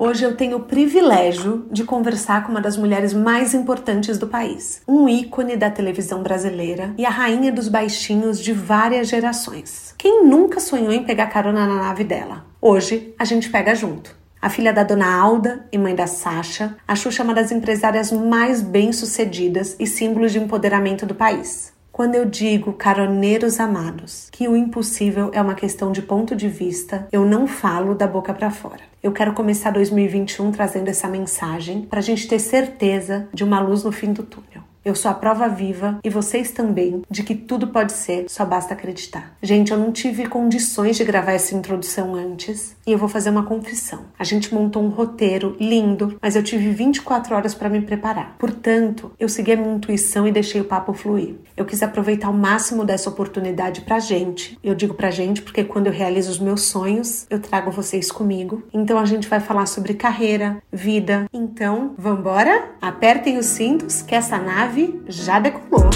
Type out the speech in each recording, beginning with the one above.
Hoje eu tenho o privilégio de conversar com uma das mulheres mais importantes do país, um ícone da televisão brasileira e a rainha dos baixinhos de várias gerações. Quem nunca sonhou em pegar carona na nave dela? Hoje a gente pega junto. A filha da dona Alda e mãe da Sasha, a Xuxa é uma das empresárias mais bem-sucedidas e símbolos de empoderamento do país. Quando eu digo, caroneiros amados, que o impossível é uma questão de ponto de vista, eu não falo da boca para fora. Eu quero começar 2021 trazendo essa mensagem para a gente ter certeza de uma luz no fim do túnel. Eu sou a prova viva e vocês também de que tudo pode ser, só basta acreditar. Gente, eu não tive condições de gravar essa introdução antes e eu vou fazer uma confissão. A gente montou um roteiro lindo, mas eu tive 24 horas para me preparar. Portanto, eu segui a minha intuição e deixei o papo fluir. Eu quis aproveitar o máximo dessa oportunidade pra gente. Eu digo pra gente porque quando eu realizo os meus sonhos, eu trago vocês comigo. Então a gente vai falar sobre carreira, vida. Então, vambora? Apertem os cintos que essa nave nave já decolou.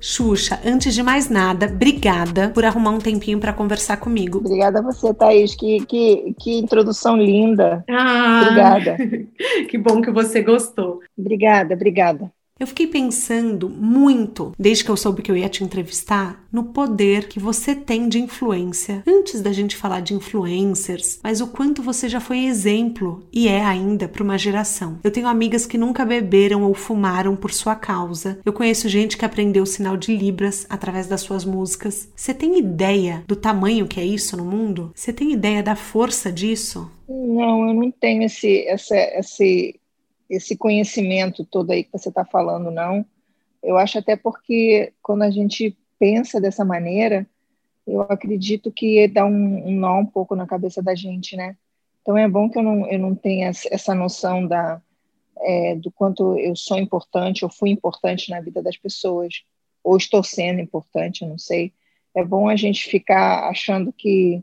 Xuxa, antes de mais nada, obrigada por arrumar um tempinho para conversar comigo. Obrigada a você, Thaís. Que, que, que introdução linda. Ah, obrigada. que bom que você gostou. Obrigada, obrigada. Eu fiquei pensando muito, desde que eu soube que eu ia te entrevistar, no poder que você tem de influência. Antes da gente falar de influencers, mas o quanto você já foi exemplo e é ainda para uma geração. Eu tenho amigas que nunca beberam ou fumaram por sua causa. Eu conheço gente que aprendeu o sinal de Libras através das suas músicas. Você tem ideia do tamanho que é isso no mundo? Você tem ideia da força disso? Não, eu não tenho esse, essa, esse esse conhecimento todo aí que você está falando, não. Eu acho até porque quando a gente pensa dessa maneira, eu acredito que dá um, um nó um pouco na cabeça da gente, né? Então é bom que eu não, eu não tenha essa noção da, é, do quanto eu sou importante, ou fui importante na vida das pessoas, ou estou sendo importante, não sei. É bom a gente ficar achando que,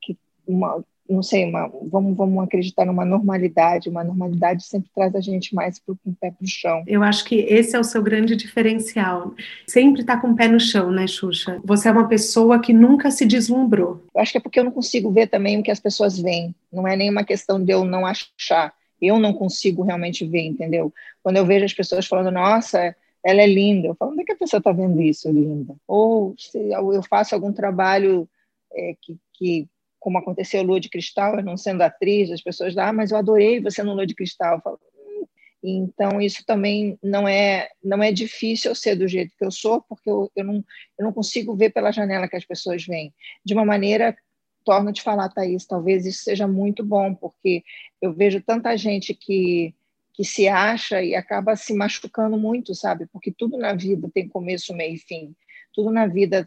que uma, não sei, uma, vamos, vamos acreditar numa normalidade. Uma normalidade sempre traz a gente mais pro, com o pé para o chão. Eu acho que esse é o seu grande diferencial. Sempre tá com o pé no chão, né, Xuxa? Você é uma pessoa que nunca se deslumbrou. Eu acho que é porque eu não consigo ver também o que as pessoas veem. Não é nenhuma questão de eu não achar. Eu não consigo realmente ver, entendeu? Quando eu vejo as pessoas falando, nossa, ela é linda. Eu falo, onde é que a pessoa está vendo isso, linda? Ou se eu faço algum trabalho é, que, que como aconteceu Lua de Cristal, eu não sendo atriz, as pessoas ah, mas eu adorei você no Lua de Cristal. Falo, hum. Então, isso também não é não é difícil eu ser do jeito que eu sou, porque eu, eu, não, eu não consigo ver pela janela que as pessoas veem. De uma maneira, torno te falar, Thaís, talvez isso seja muito bom, porque eu vejo tanta gente que, que se acha e acaba se machucando muito, sabe? Porque tudo na vida tem começo, meio e fim. Tudo na vida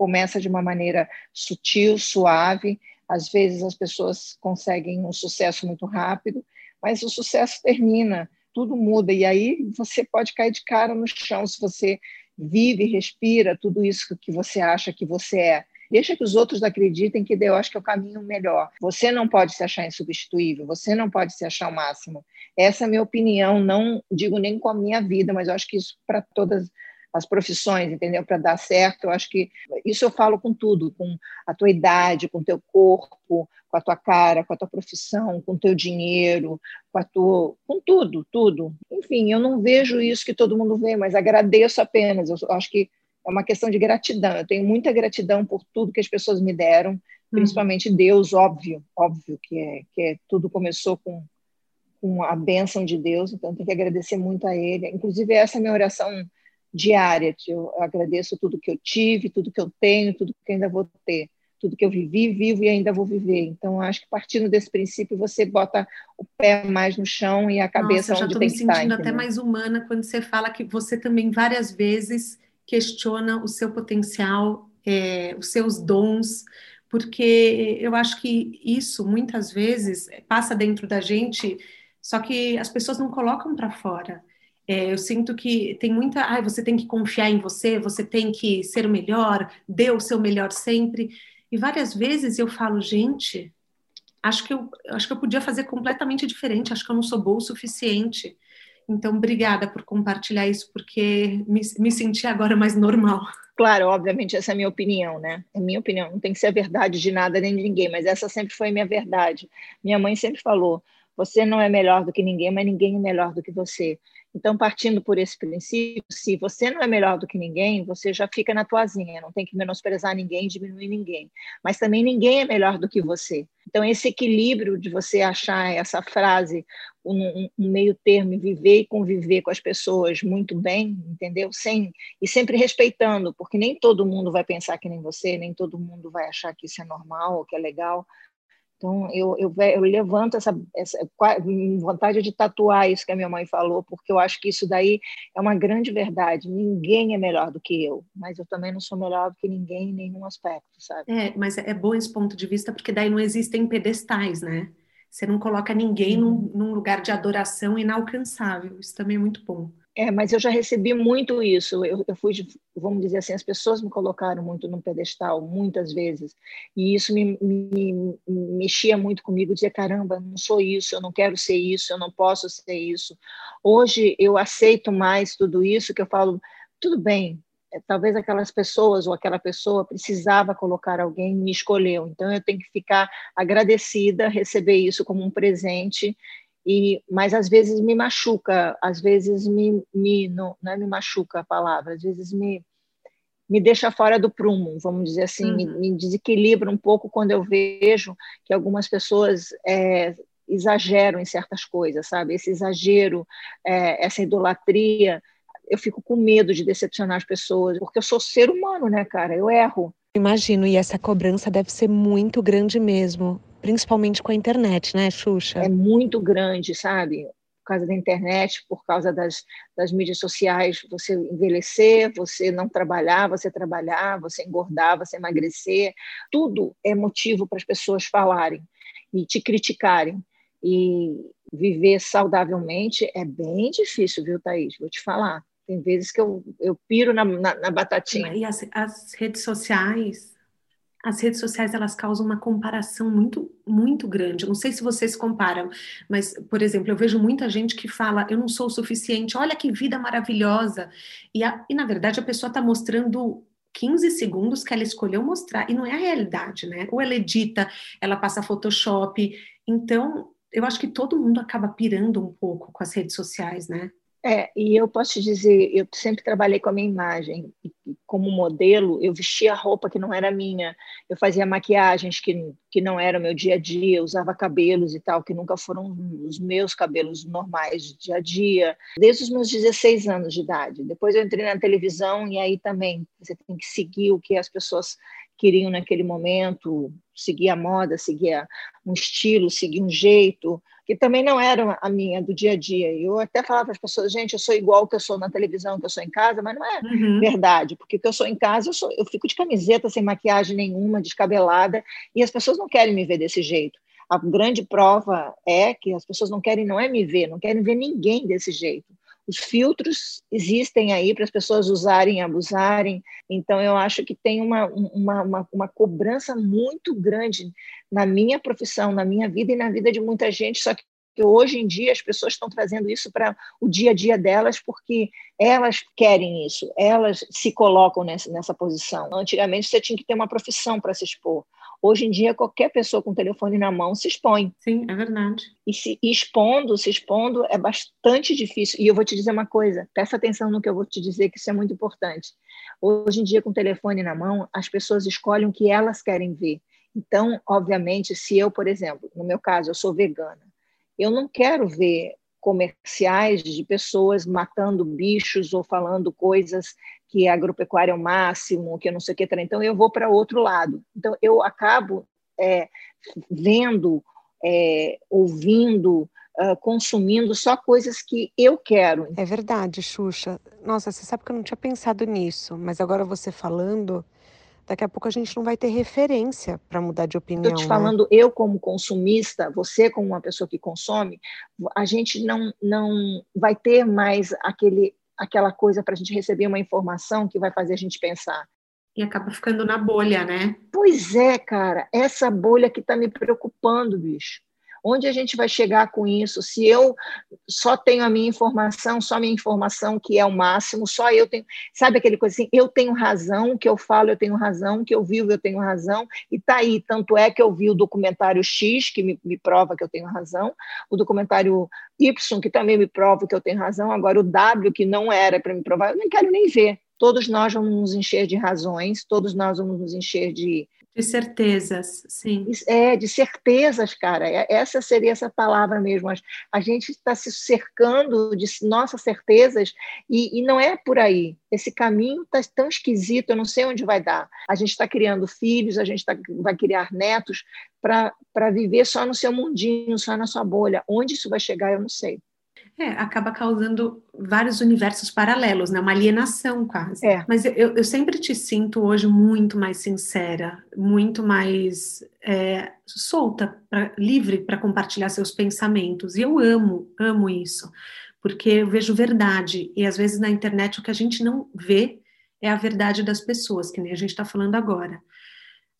começa de uma maneira sutil, suave. Às vezes as pessoas conseguem um sucesso muito rápido, mas o sucesso termina, tudo muda e aí você pode cair de cara no chão se você vive, respira tudo isso que você acha que você é. Deixa que os outros acreditem que eu acho que é o caminho melhor. Você não pode se achar insubstituível, você não pode se achar o máximo. Essa é a minha opinião, não digo nem com a minha vida, mas eu acho que isso para todas as profissões, entendeu? Para dar certo, eu acho que isso eu falo com tudo, com a tua idade, com o teu corpo, com a tua cara, com a tua profissão, com o teu dinheiro, com a tua, com tudo, tudo. Enfim, eu não vejo isso que todo mundo vê, mas agradeço apenas. Eu acho que é uma questão de gratidão. Eu tenho muita gratidão por tudo que as pessoas me deram, hum. principalmente Deus, óbvio, óbvio que é que é, tudo começou com com a bênção de Deus, então tenho que agradecer muito a Ele. Inclusive essa é a minha oração diária. Eu agradeço tudo que eu tive, tudo que eu tenho, tudo que ainda vou ter, tudo que eu vivi, vivo e ainda vou viver. Então, acho que partindo desse princípio, você bota o pé mais no chão e a cabeça Nossa, onde tem que estar. Já estou me sentindo até mais humana quando você fala que você também várias vezes questiona o seu potencial, é, os seus dons, porque eu acho que isso muitas vezes passa dentro da gente, só que as pessoas não colocam para fora. É, eu sinto que tem muita. Ah, você tem que confiar em você, você tem que ser o melhor, dê o seu melhor sempre. E várias vezes eu falo, gente, acho que eu acho que eu podia fazer completamente diferente, acho que eu não sou boa o suficiente. Então, obrigada por compartilhar isso, porque me, me senti agora mais normal. Claro, obviamente, essa é a minha opinião, né? É minha opinião, não tem que ser a verdade de nada nem de ninguém, mas essa sempre foi minha verdade. Minha mãe sempre falou: você não é melhor do que ninguém, mas ninguém é melhor do que você. Então, partindo por esse princípio, se você não é melhor do que ninguém, você já fica na tuazinha, não tem que menosprezar ninguém, diminuir ninguém. Mas também ninguém é melhor do que você. Então, esse equilíbrio de você achar essa frase, um, um meio termo, viver e conviver com as pessoas muito bem, entendeu? Sem, e sempre respeitando, porque nem todo mundo vai pensar que nem você, nem todo mundo vai achar que isso é normal, que é legal. Então, eu, eu, eu, levanto essa, essa vontade de tatuar isso que a minha mãe falou, porque eu acho que isso daí é uma grande verdade. Ninguém é melhor do que eu, mas eu também não sou melhor do que ninguém em nenhum aspecto, sabe? É, mas é bom esse ponto de vista, porque daí não existem pedestais, né? Você não coloca ninguém num, uhum. num lugar de adoração inalcançável. Isso também é muito bom. É, mas eu já recebi muito isso. Eu, eu, fui, vamos dizer assim, as pessoas me colocaram muito no pedestal, muitas vezes. E isso me, me, me mexia muito comigo. Dizia, caramba, não sou isso, eu não quero ser isso, eu não posso ser isso. Hoje eu aceito mais tudo isso, que eu falo, tudo bem, é, talvez aquelas pessoas ou aquela pessoa precisava colocar alguém me escolheu. Então eu tenho que ficar agradecida, receber isso como um presente e, mas às vezes me machuca, às vezes me, me não, não é me machuca a palavra, às vezes me, me deixa fora do prumo, vamos dizer assim, uhum. me, me, desequilibra um pouco quando eu vejo que algumas pessoas é, exageram em certas coisas, sabe? Esse exagero, é, essa idolatria, eu fico com medo de decepcionar as pessoas, porque eu sou ser humano, né, cara? Eu erro. Imagino, e essa cobrança deve ser muito grande mesmo principalmente com a internet, né, Xuxa? É muito grande, sabe? Por causa da internet, por causa das, das mídias sociais, você envelhecer, você não trabalhar, você trabalhar, você engordar, você emagrecer, tudo é motivo para as pessoas falarem e te criticarem. E viver saudavelmente é bem difícil, viu, Thaís? Vou te falar. Tem vezes que eu, eu piro na, na, na batatinha. E as, as redes sociais as redes sociais elas causam uma comparação muito muito grande. Não sei se vocês comparam, mas por exemplo, eu vejo muita gente que fala: "Eu não sou o suficiente. Olha que vida maravilhosa". E, a, e na verdade a pessoa está mostrando 15 segundos que ela escolheu mostrar e não é a realidade, né? Ou ela edita, ela passa Photoshop. Então, eu acho que todo mundo acaba pirando um pouco com as redes sociais, né? É, e eu posso te dizer, eu sempre trabalhei com a minha imagem. Como modelo, eu vestia roupa que não era minha, eu fazia maquiagens que, que não eram meu dia a dia, usava cabelos e tal, que nunca foram os meus cabelos normais de dia a dia, desde os meus 16 anos de idade. Depois eu entrei na televisão e aí também você tem que seguir o que as pessoas queriam naquele momento, seguir a moda, seguir um estilo, seguir um jeito que também não era a minha do dia a dia. Eu até falava para as pessoas, gente, eu sou igual que eu sou na televisão, que eu sou em casa, mas não é uhum. verdade, porque que eu sou em casa, eu, sou, eu fico de camiseta, sem maquiagem nenhuma, descabelada, e as pessoas não querem me ver desse jeito. A grande prova é que as pessoas não querem, não é me ver, não querem ver ninguém desse jeito. Os filtros existem aí para as pessoas usarem, abusarem. Então, eu acho que tem uma, uma, uma, uma cobrança muito grande na minha profissão, na minha vida e na vida de muita gente, só que hoje em dia as pessoas estão trazendo isso para o dia a dia delas porque elas querem isso, elas se colocam nessa, nessa posição. Antigamente você tinha que ter uma profissão para se expor. Hoje em dia, qualquer pessoa com o telefone na mão se expõe. Sim, é verdade. E se expondo, se expondo, é bastante difícil. E eu vou te dizer uma coisa, presta atenção no que eu vou te dizer, que isso é muito importante. Hoje em dia, com o telefone na mão, as pessoas escolhem o que elas querem ver. Então, obviamente, se eu, por exemplo, no meu caso, eu sou vegana, eu não quero ver comerciais de pessoas matando bichos ou falando coisas que a agropecuária é o máximo, que não sei o que. Então, eu vou para outro lado. Então, eu acabo é, vendo, é, ouvindo, uh, consumindo só coisas que eu quero. É verdade, Xuxa. Nossa, você sabe que eu não tinha pensado nisso, mas agora você falando, daqui a pouco a gente não vai ter referência para mudar de opinião. Estou te né? falando, eu como consumista, você como uma pessoa que consome, a gente não, não vai ter mais aquele, aquela coisa para a gente receber uma informação que vai fazer a gente pensar. E acaba ficando na bolha, né? Pois é, cara, essa bolha que está me preocupando, bicho. Onde a gente vai chegar com isso? Se eu só tenho a minha informação, só minha informação que é o máximo, só eu tenho. Sabe aquele coisa assim? Eu tenho razão, que eu falo, eu tenho razão, que eu vivo, eu tenho razão, e tá aí. Tanto é que eu vi o documentário X, que me, me prova que eu tenho razão, o documentário Y, que também me prova que eu tenho razão, agora o W, que não era para me provar, eu nem quero nem ver. Todos nós vamos nos encher de razões, todos nós vamos nos encher de de certezas, sim. É, de certezas, cara. É, essa seria essa palavra mesmo. A gente está se cercando de nossas certezas e, e, não é por aí. Esse caminho está tão esquisito, eu não sei onde vai dar. A gente está criando filhos, a gente tá, vai criar netos para viver só no seu mundinho, só na sua bolha. Onde isso vai chegar, eu não sei. É, acaba causando vários universos paralelos, né? Uma alienação quase. É. Mas eu, eu sempre te sinto hoje muito mais sincera, muito mais é, solta, pra, livre para compartilhar seus pensamentos. E eu amo, amo isso, porque eu vejo verdade. E às vezes na internet o que a gente não vê é a verdade das pessoas, que nem a gente está falando agora.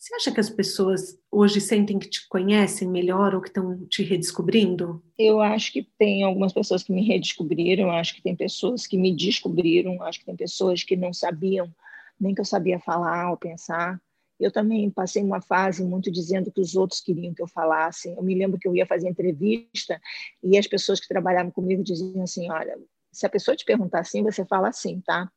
Você acha que as pessoas hoje sentem que te conhecem melhor ou que estão te redescobrindo? Eu acho que tem algumas pessoas que me redescobriram, acho que tem pessoas que me descobriram, acho que tem pessoas que não sabiam nem que eu sabia falar ou pensar. Eu também passei uma fase muito dizendo que os outros queriam que eu falasse. Eu me lembro que eu ia fazer entrevista e as pessoas que trabalhavam comigo diziam assim: olha, se a pessoa te perguntar assim, você fala assim, tá?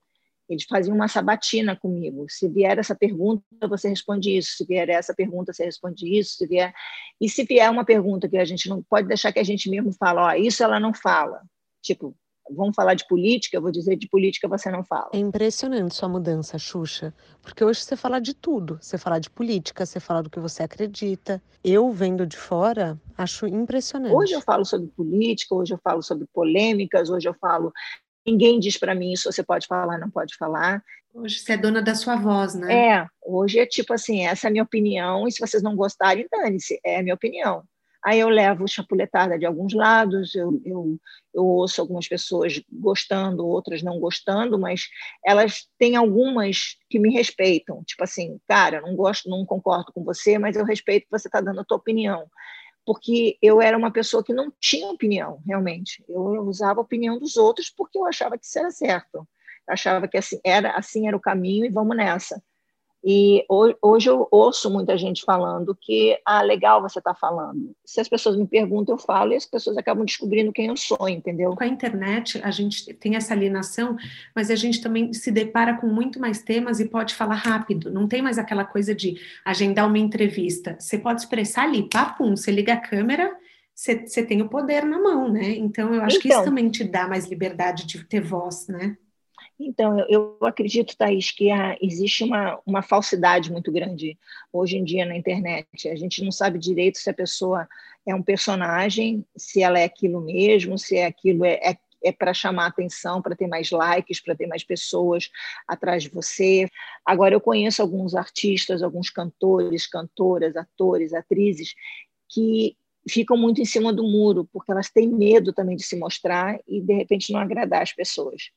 Eles faziam uma sabatina comigo. Se vier essa pergunta, você responde isso. Se vier essa pergunta, você responde isso. Se vier... E se vier uma pergunta que a gente não pode deixar que a gente mesmo fala, ó, isso ela não fala. Tipo, vamos falar de política, eu vou dizer de política você não fala. É impressionante sua mudança, Xuxa, porque hoje você fala de tudo. Você fala de política, você fala do que você acredita. Eu, vendo de fora, acho impressionante. Hoje eu falo sobre política, hoje eu falo sobre polêmicas, hoje eu falo Ninguém diz para mim isso você pode falar, não pode falar. Hoje você é dona da sua voz, né? É, hoje é tipo assim, essa é a minha opinião, e se vocês não gostarem, dane-se, é a minha opinião. Aí eu levo chapuletada de alguns lados, eu, eu, eu ouço algumas pessoas gostando, outras não gostando, mas elas têm algumas que me respeitam. Tipo assim, cara, não gosto, não concordo com você, mas eu respeito que você está dando a tua opinião porque eu era uma pessoa que não tinha opinião, realmente. Eu usava a opinião dos outros porque eu achava que isso era certo. Eu achava que assim era, assim era o caminho e vamos nessa. E hoje eu ouço muita gente falando que, ah, legal você está falando. Se as pessoas me perguntam, eu falo, e as pessoas acabam descobrindo quem eu sou, entendeu? Com a internet, a gente tem essa alienação, mas a gente também se depara com muito mais temas e pode falar rápido. Não tem mais aquela coisa de agendar uma entrevista. Você pode expressar ali, papum, você liga a câmera, você, você tem o poder na mão, né? Então, eu acho então, que isso então. também te dá mais liberdade de ter voz, né? Então, eu, eu acredito, Thaís, que existe uma, uma falsidade muito grande hoje em dia na internet. A gente não sabe direito se a pessoa é um personagem, se ela é aquilo mesmo, se é aquilo é, é, é para chamar atenção, para ter mais likes, para ter mais pessoas atrás de você. Agora, eu conheço alguns artistas, alguns cantores, cantoras, atores, atrizes, que ficam muito em cima do muro, porque elas têm medo também de se mostrar e, de repente, não agradar as pessoas.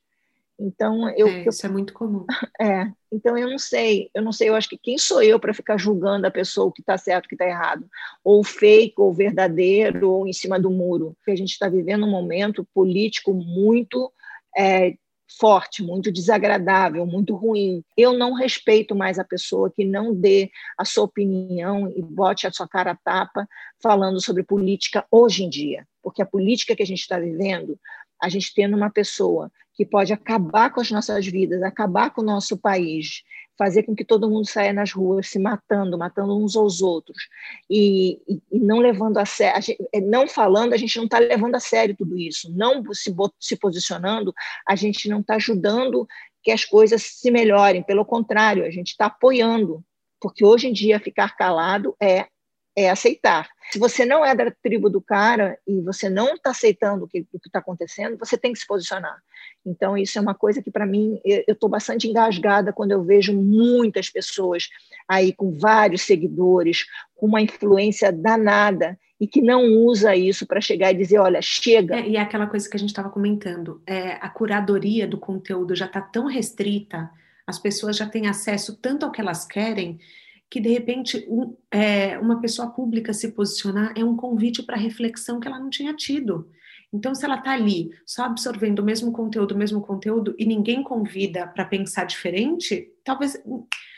Então eu, é, isso eu, é muito comum. É, então eu não sei, eu não sei, eu acho que quem sou eu para ficar julgando a pessoa o que está certo, o que está errado, ou fake, ou verdadeiro, ou em cima do muro. Porque a gente está vivendo um momento político muito é, forte, muito desagradável, muito ruim. Eu não respeito mais a pessoa que não dê a sua opinião e bote a sua cara a tapa falando sobre política hoje em dia, porque a política que a gente está vivendo a gente tendo uma pessoa que pode acabar com as nossas vidas, acabar com o nosso país, fazer com que todo mundo saia nas ruas se matando, matando uns aos outros, e, e, e não levando a sério, é, não falando, a gente não está levando a sério tudo isso, não se, se posicionando, a gente não está ajudando que as coisas se melhorem, pelo contrário, a gente está apoiando, porque hoje em dia ficar calado é é aceitar. Se você não é da tribo do cara e você não está aceitando o que está acontecendo, você tem que se posicionar. Então, isso é uma coisa que, para mim, eu estou bastante engasgada quando eu vejo muitas pessoas aí com vários seguidores, com uma influência danada e que não usa isso para chegar e dizer, olha, chega. É, e é aquela coisa que a gente estava comentando, é, a curadoria do conteúdo já está tão restrita, as pessoas já têm acesso tanto ao que elas querem, que de repente um, é, uma pessoa pública se posicionar é um convite para reflexão que ela não tinha tido. Então, se ela está ali só absorvendo o mesmo conteúdo, o mesmo conteúdo, e ninguém convida para pensar diferente, talvez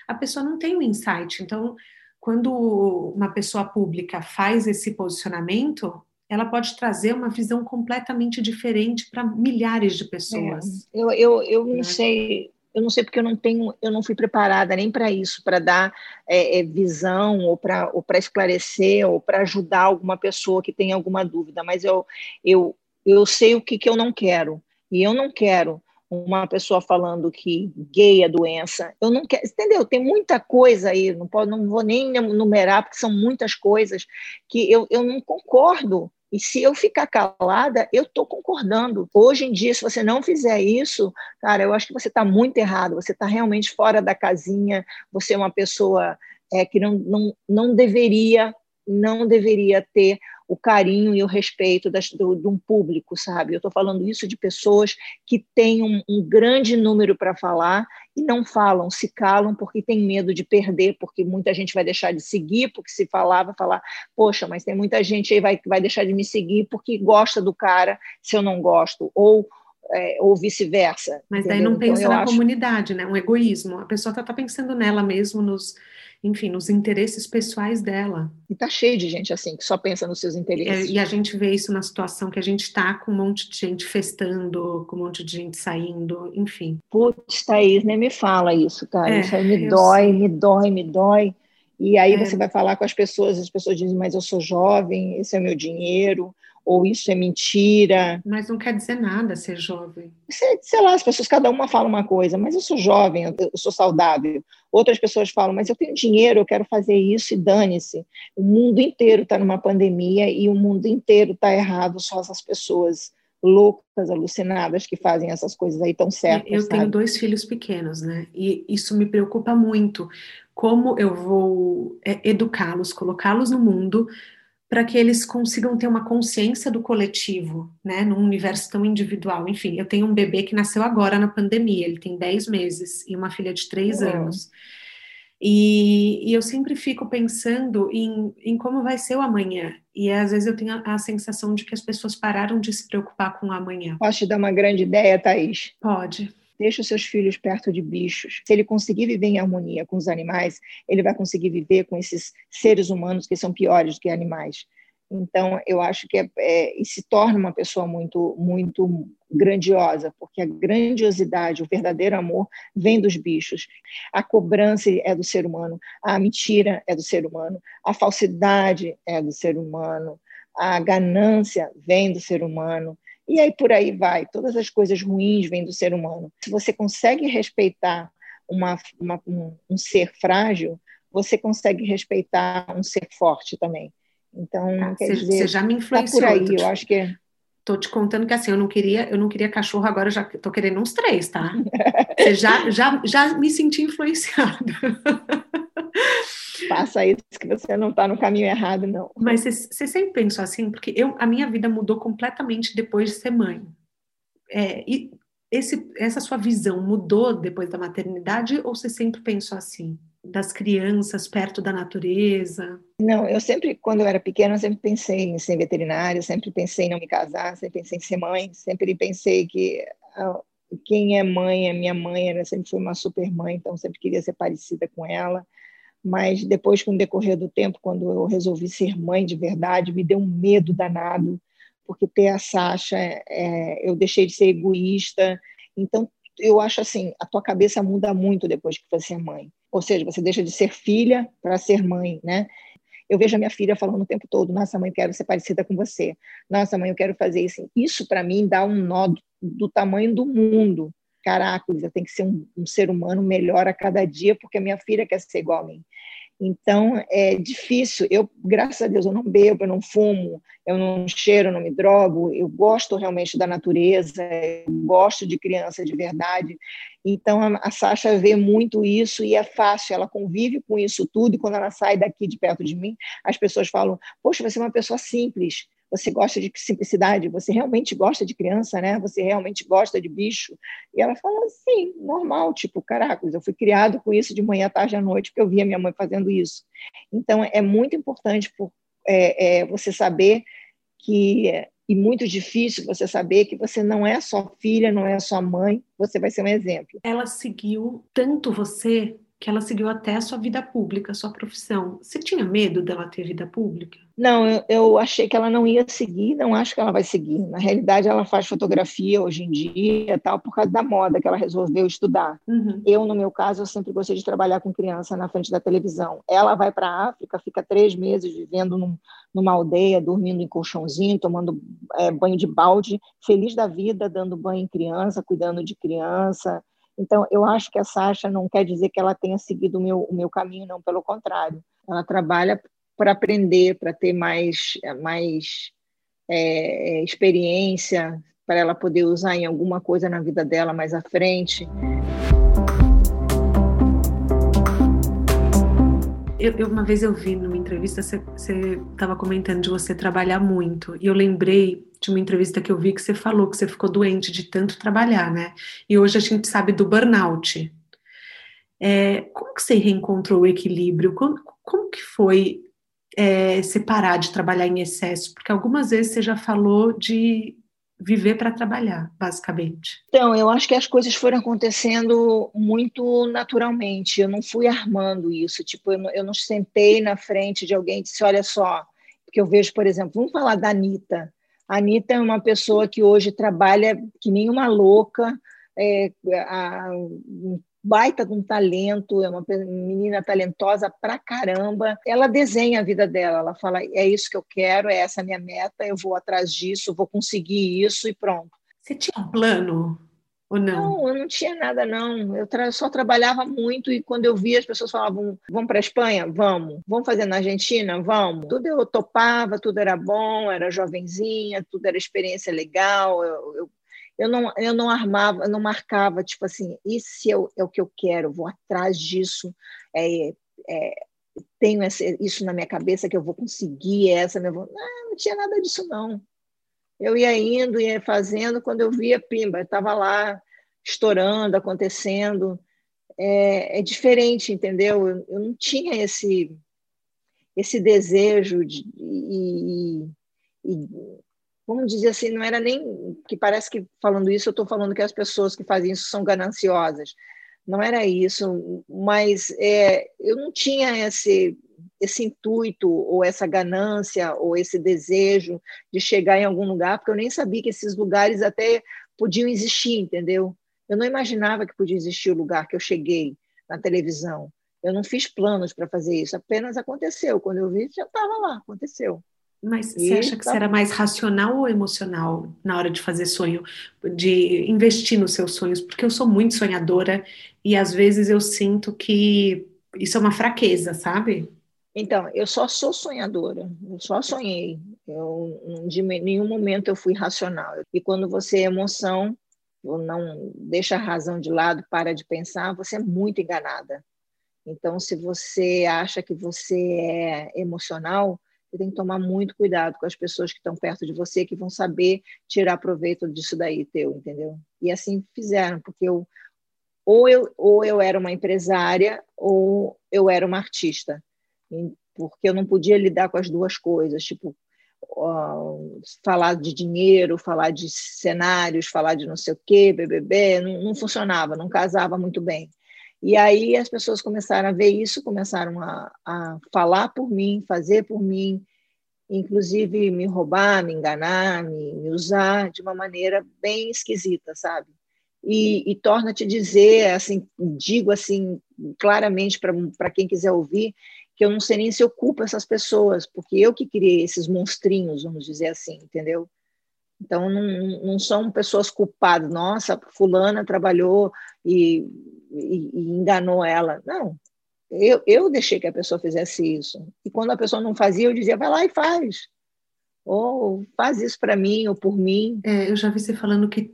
a pessoa não tenha o um insight. Então, quando uma pessoa pública faz esse posicionamento, ela pode trazer uma visão completamente diferente para milhares de pessoas. É, eu, eu, eu não né? sei eu não sei porque eu não tenho, eu não fui preparada nem para isso, para dar é, é, visão ou para esclarecer ou para ajudar alguma pessoa que tem alguma dúvida. Mas eu eu eu sei o que, que eu não quero e eu não quero uma pessoa falando que gay é doença. Eu não quero, entendeu? Tem muita coisa aí, não, pode, não vou nem numerar, porque são muitas coisas que eu, eu não concordo. E se eu ficar calada, eu estou concordando. Hoje em dia, se você não fizer isso, cara, eu acho que você está muito errado. Você está realmente fora da casinha. Você é uma pessoa é, que não, não, não deveria, não deveria ter o carinho e o respeito das, do, de um público, sabe? Eu estou falando isso de pessoas que têm um, um grande número para falar e não falam, se calam porque tem medo de perder, porque muita gente vai deixar de seguir, porque se falar, vai falar, poxa, mas tem muita gente aí vai, que vai deixar de me seguir porque gosta do cara se eu não gosto, ou é, ou vice-versa. Mas entendeu? daí não pensa então, na acho... comunidade, né? Um egoísmo. A pessoa está tá pensando nela mesmo, nos, enfim, nos interesses pessoais dela. E tá cheio de gente assim, que só pensa nos seus interesses. É, e a gente vê isso na situação que a gente está com um monte de gente festando, com um monte de gente saindo, enfim. Putz, Thaís, nem me fala isso, cara. É, isso aí me dói, sei. me dói, me dói. E aí é. você vai falar com as pessoas, as pessoas dizem, mas eu sou jovem, esse é o meu dinheiro, ou isso é mentira. Mas não quer dizer nada ser jovem. Sei, sei lá, as pessoas, cada uma fala uma coisa, mas eu sou jovem, eu, eu sou saudável. Outras pessoas falam, mas eu tenho dinheiro, eu quero fazer isso e dane-se. O mundo inteiro está numa pandemia e o mundo inteiro está errado, só essas pessoas loucas, alucinadas que fazem essas coisas aí tão certas. Eu sabe? tenho dois filhos pequenos, né? E isso me preocupa muito. Como eu vou é, educá-los, colocá-los no mundo para que eles consigam ter uma consciência do coletivo, né, num universo tão individual. Enfim, eu tenho um bebê que nasceu agora na pandemia, ele tem 10 meses, e uma filha de 3 anos. E, e, eu sempre fico pensando em, em, como vai ser o amanhã. E às vezes eu tenho a, a, sensação de que as pessoas pararam de se preocupar com o amanhã. Posso te dar uma grande ideia, Thaís? Pode. Deixa os seus filhos perto de bichos. Se ele conseguir viver em harmonia com os animais, ele vai conseguir viver com esses seres humanos que são piores do que animais. Então, eu acho que é, é, se torna uma pessoa muito, muito grandiosa, porque a grandiosidade, o verdadeiro amor vem dos bichos. A cobrança é do ser humano, a mentira é do ser humano, a falsidade é do ser humano, a ganância vem do ser humano. E aí por aí vai, todas as coisas ruins vêm do ser humano. Se você consegue respeitar uma, uma, um, um ser frágil, você consegue respeitar um ser forte também. Então, ah, quer cê, dizer, você já me influenciou. Tá por aí, eu acho que Tô te contando que assim, eu não queria, eu não queria cachorro, agora eu já tô querendo uns três, tá? Você já, já, já me senti influenciada. Faça isso que você não está no caminho errado, não. Mas você sempre pensou assim, porque eu, a minha vida mudou completamente depois de ser mãe. É, e esse, essa sua visão mudou depois da maternidade ou você sempre pensou assim? Das crianças perto da natureza? Não, eu sempre, quando eu era pequena, eu sempre pensei em ser veterinária, sempre pensei em não me casar, sempre pensei em ser mãe, sempre pensei que ah, quem é mãe, a minha mãe, ela sempre foi uma super mãe, então sempre queria ser parecida com ela mas depois, com o decorrer do tempo, quando eu resolvi ser mãe de verdade, me deu um medo danado, porque ter a Sasha, é, eu deixei de ser egoísta. Então, eu acho assim, a tua cabeça muda muito depois que você é mãe. Ou seja, você deixa de ser filha para ser mãe, né? Eu vejo a minha filha falando o tempo todo: Nossa, mãe, eu quero ser parecida com você. Nossa, mãe, eu quero fazer isso. Isso, para mim, dá um nó do, do tamanho do mundo caraca, eu tenho que ser um, um, ser humano melhor a cada dia, porque a minha filha quer ser igual a mim. Então, é difícil. Eu, graças a Deus, eu não bebo, eu não fumo, eu não cheiro, eu não me drogo. Eu gosto realmente da natureza, eu gosto de criança de verdade. Então, a, a Sasha vê muito isso e é fácil. Ela convive com isso tudo. E quando ela sai daqui de perto de mim, as pessoas falam: Poxa, você é uma pessoa simples você gosta de simplicidade, você realmente gosta de criança, né? Você realmente gosta de bicho? E ela fala, sim, normal, tipo, caracas, eu fui criado com isso de manhã, tarde à noite, porque eu via minha mãe fazendo isso. Então, é muito importante por, é, é, você saber que, e muito difícil você saber que você não é só filha, não é só mãe, você vai ser um exemplo. Ela seguiu tanto você que ela seguiu até a sua vida pública, a sua profissão. Você tinha medo dela ter vida pública? Não, eu, eu, achei que ela não ia seguir, não acho que ela vai seguir. Na realidade, ela faz fotografia hoje em dia, tal, por causa da moda que ela resolveu estudar. Uhum. Eu, no meu caso, eu sempre gostei de trabalhar com criança na frente da televisão. Ela vai para a África, fica três meses vivendo num, numa aldeia, dormindo em colchãozinho, tomando é, banho de balde, feliz da vida, dando banho em criança, cuidando de criança, então, eu acho que a Sasha não quer dizer que ela tenha seguido o meu, o meu caminho, não, pelo contrário. Ela trabalha para aprender, para ter mais, mais é, experiência, para ela poder usar em alguma coisa na vida dela mais à frente. Eu, eu, uma vez eu vi numa entrevista, você estava comentando de você trabalhar muito, e eu lembrei de uma entrevista que eu vi que você falou que você ficou doente de tanto trabalhar, né? E hoje a gente sabe do burnout. É, como que você reencontrou o equilíbrio? Como, como que foi é, separar de trabalhar em excesso? Porque algumas vezes você já falou de viver para trabalhar, basicamente. Então, eu acho que as coisas foram acontecendo muito naturalmente. Eu não fui armando isso. Tipo, eu não, eu não sentei na frente de alguém e disse: olha só, porque eu vejo, por exemplo, vamos falar da Anitta. A Anitta é uma pessoa que hoje trabalha que nem uma louca, é, a, baita de um talento, é uma menina talentosa pra caramba. Ela desenha a vida dela, ela fala: é isso que eu quero, é essa a minha meta, eu vou atrás disso, vou conseguir isso e pronto. Você tinha um plano? Ou não? Não, eu não tinha nada, não. Eu tra só trabalhava muito e quando eu via as pessoas falavam: vamos para a Espanha? Vamos. Vamos fazer na Argentina? Vamos. Tudo eu topava, tudo era bom, era jovenzinha, tudo era experiência legal. Eu, eu, eu, não, eu não armava, eu não marcava, tipo assim, isso é o, é o que eu quero, vou atrás disso. É, é, tenho isso na minha cabeça que eu vou conseguir essa minha não, não tinha nada disso não eu ia indo, ia fazendo, quando eu via, pimba, estava lá estourando, acontecendo. É, é diferente, entendeu? Eu, eu, não tinha esse esse desejo de e, e, vamos dizer assim, não era nem que parece que falando isso eu estou falando que as pessoas que fazem isso são gananciosas. Não era isso, mas é, eu não tinha esse esse intuito ou essa ganância ou esse desejo de chegar em algum lugar, porque eu nem sabia que esses lugares até podiam existir, entendeu? Eu não imaginava que podia existir o lugar que eu cheguei na televisão. Eu não fiz planos para fazer isso, apenas aconteceu. Quando eu vi, já estava lá, aconteceu. Mas e você acha que tá... era mais racional ou emocional na hora de fazer sonho, de investir nos seus sonhos? Porque eu sou muito sonhadora e às vezes eu sinto que isso é uma fraqueza, sabe? Então, eu só sou sonhadora, eu só sonhei. Eu, de nenhum momento eu fui racional. E quando você é emoção, não deixa a razão de lado, para de pensar, você é muito enganada. Então, se você acha que você é emocional, você tem que tomar muito cuidado com as pessoas que estão perto de você, que vão saber tirar proveito disso daí teu, entendeu? E assim fizeram, porque eu ou eu ou eu era uma empresária ou eu era uma artista porque eu não podia lidar com as duas coisas, tipo, uh, falar de dinheiro, falar de cenários, falar de não sei o quê, BBB, não, não funcionava, não casava muito bem. E aí as pessoas começaram a ver isso, começaram a, a falar por mim, fazer por mim, inclusive me roubar, me enganar, me, me usar de uma maneira bem esquisita, sabe? E, e torna-te dizer, assim, digo assim claramente para quem quiser ouvir, que eu não sei nem se eu essas pessoas, porque eu que criei esses monstrinhos, vamos dizer assim, entendeu? Então, não, não são pessoas culpadas. Nossa, fulana trabalhou e, e, e enganou ela. Não, Eu, eu deixei que a pessoa fizesse isso. E quando a pessoa não fazia, eu dizia, vai lá e faz. Ou faz isso para mim ou por mim. É, eu já vi você falando que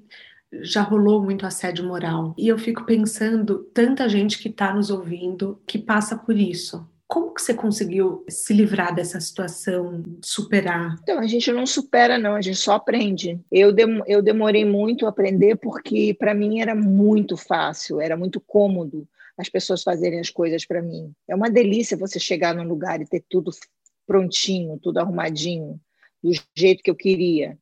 já rolou muito assédio moral. E eu fico pensando, tanta gente que está nos ouvindo que passa por isso. Como que você conseguiu se livrar dessa situação, superar? Então, a gente não supera, não, a gente só aprende. Eu, eu demorei muito a aprender porque, para mim, era muito fácil, era muito cômodo as pessoas fazerem as coisas para mim. É uma delícia você chegar num lugar e ter tudo prontinho, tudo arrumadinho, do jeito que eu queria.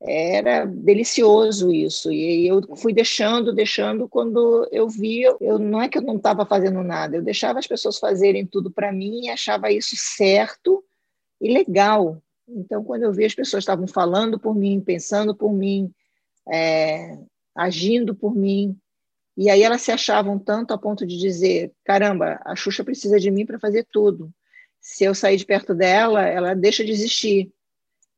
Era delicioso isso. E eu fui deixando, deixando. Quando eu vi, eu, não é que eu não estava fazendo nada, eu deixava as pessoas fazerem tudo para mim e achava isso certo e legal. Então, quando eu vi as pessoas estavam falando por mim, pensando por mim, é, agindo por mim, e aí elas se achavam tanto a ponto de dizer: caramba, a Xuxa precisa de mim para fazer tudo. Se eu sair de perto dela, ela deixa de existir.